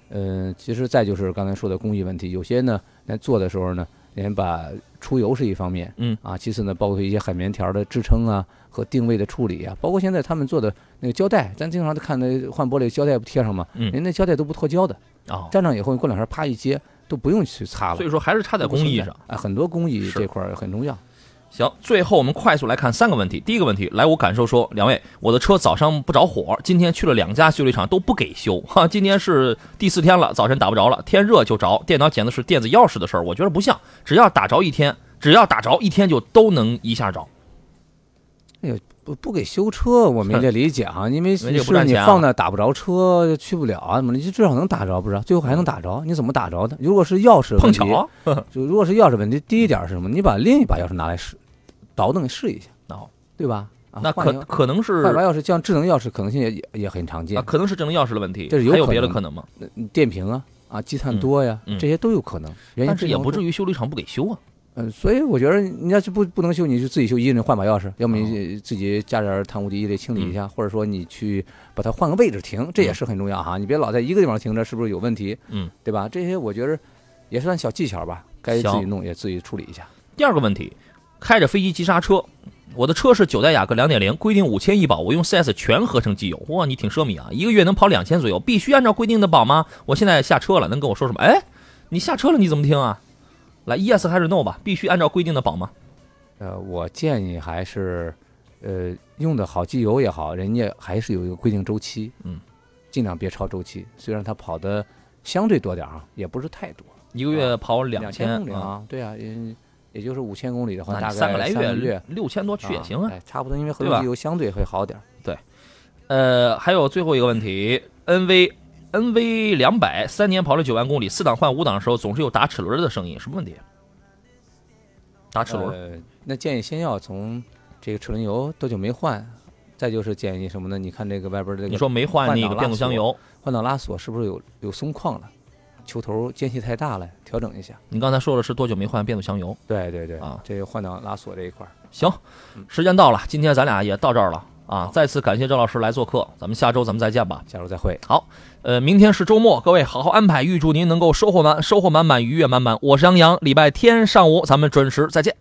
[SPEAKER 3] 嗯，其实再就是刚才说的工艺问题，有些呢在做的时候呢。连把出油是一方面，嗯啊，其次呢，包括一些海绵条的支撑啊和定位的处理啊，包括现在他们做的那个胶带，咱经常都看那换玻璃胶带不贴上吗？嗯，人那胶带都不脱胶的啊，粘上以后过两天啪一揭，都不用去擦了。
[SPEAKER 2] 所以说还是差在工艺上，
[SPEAKER 3] 哎，很多工艺这块很重要。
[SPEAKER 2] 行，最后我们快速来看三个问题。第一个问题，来我感受说，两位，我的车早上不着火，今天去了两家修理厂都不给修，哈，今天是第四天了，早晨打不着了，天热就着，电脑检的是电子钥匙的事儿，我觉得不像，只要打着一天，只要打着一天就都能一下着。
[SPEAKER 3] 哎呦，不不给修车，我没 这理解啊，因为是你放那打不着车去不了啊，怎么你至少能打着不是？最后还能打着，你怎么打着的？如果是钥匙
[SPEAKER 2] 碰巧，
[SPEAKER 3] 就如果是钥匙问题，第一点是什么？你把另一把钥匙拿来试。倒腾试一下，哦，对吧？
[SPEAKER 2] 那可可能是
[SPEAKER 3] 换把钥匙，像智能钥匙可能性也也也很常见。
[SPEAKER 2] 可能是智能钥匙的问题，
[SPEAKER 3] 这是
[SPEAKER 2] 有别的可能吗？
[SPEAKER 3] 电瓶啊，啊，积碳多呀，这些都有可能。
[SPEAKER 2] 但是也不至于修理厂不给修啊。
[SPEAKER 3] 嗯，所以我觉得你要是不不能修，你就自己修，一人换把钥匙，要么你自己加点碳污滴得清理一下，或者说你去把它换个位置停，这也是很重要哈。你别老在一个地方停着，是不是有问题？嗯，对吧？这些我觉得也算小技巧吧，该自己弄也自己处理一下。
[SPEAKER 2] 第二个问题。开着飞机急刹车，我的车是九代雅阁两点零，规定五千一保，我用 4S 全合成机油，哇，你挺奢靡啊！一个月能跑两千左右，必须按照规定的保吗？我现在下车了，能跟我说什么？哎，你下车了你怎么听啊？来，yes 还是 no 吧？必须按照规定的绑吗？
[SPEAKER 3] 呃，我建议还是，呃，用的好机油也好，人家还是有一个规定周期，嗯，尽量别超周期。虽然它跑的相对多点啊，也不是太多，
[SPEAKER 2] 一个月跑
[SPEAKER 3] 两
[SPEAKER 2] 千
[SPEAKER 3] 公里啊，对啊，也。也就是五千公里的话，大概
[SPEAKER 2] 三个来
[SPEAKER 3] 月，
[SPEAKER 2] 六千多去也行啊，
[SPEAKER 3] 差不多，因为合成机油相对会好点。
[SPEAKER 2] 对，呃，还有最后一个问题，N V N V 两百三年跑了九万公里，四档换五档的时候总是有打齿轮的声音，什么问题？打齿轮？
[SPEAKER 3] 那建议先要从这个齿轮油多久没换，再就是建议什么呢？你看这个外边这个，
[SPEAKER 2] 你说没换那个变速箱油，
[SPEAKER 3] 换挡拉锁是不是有有松旷了？球头间隙太大了，调整一下。
[SPEAKER 2] 你刚才说的是多久没换变速箱油？
[SPEAKER 3] 对对对啊，这个换挡拉锁这一块。
[SPEAKER 2] 行，时间到了，今天咱俩也到这儿了啊！再次感谢赵老师来做客，咱们下周咱们再见吧。
[SPEAKER 3] 下周再会。
[SPEAKER 2] 好，呃，明天是周末，各位好好安排，预祝您能够收获满收获满满，愉悦满满。我是杨洋，礼拜天上午咱们准时再见。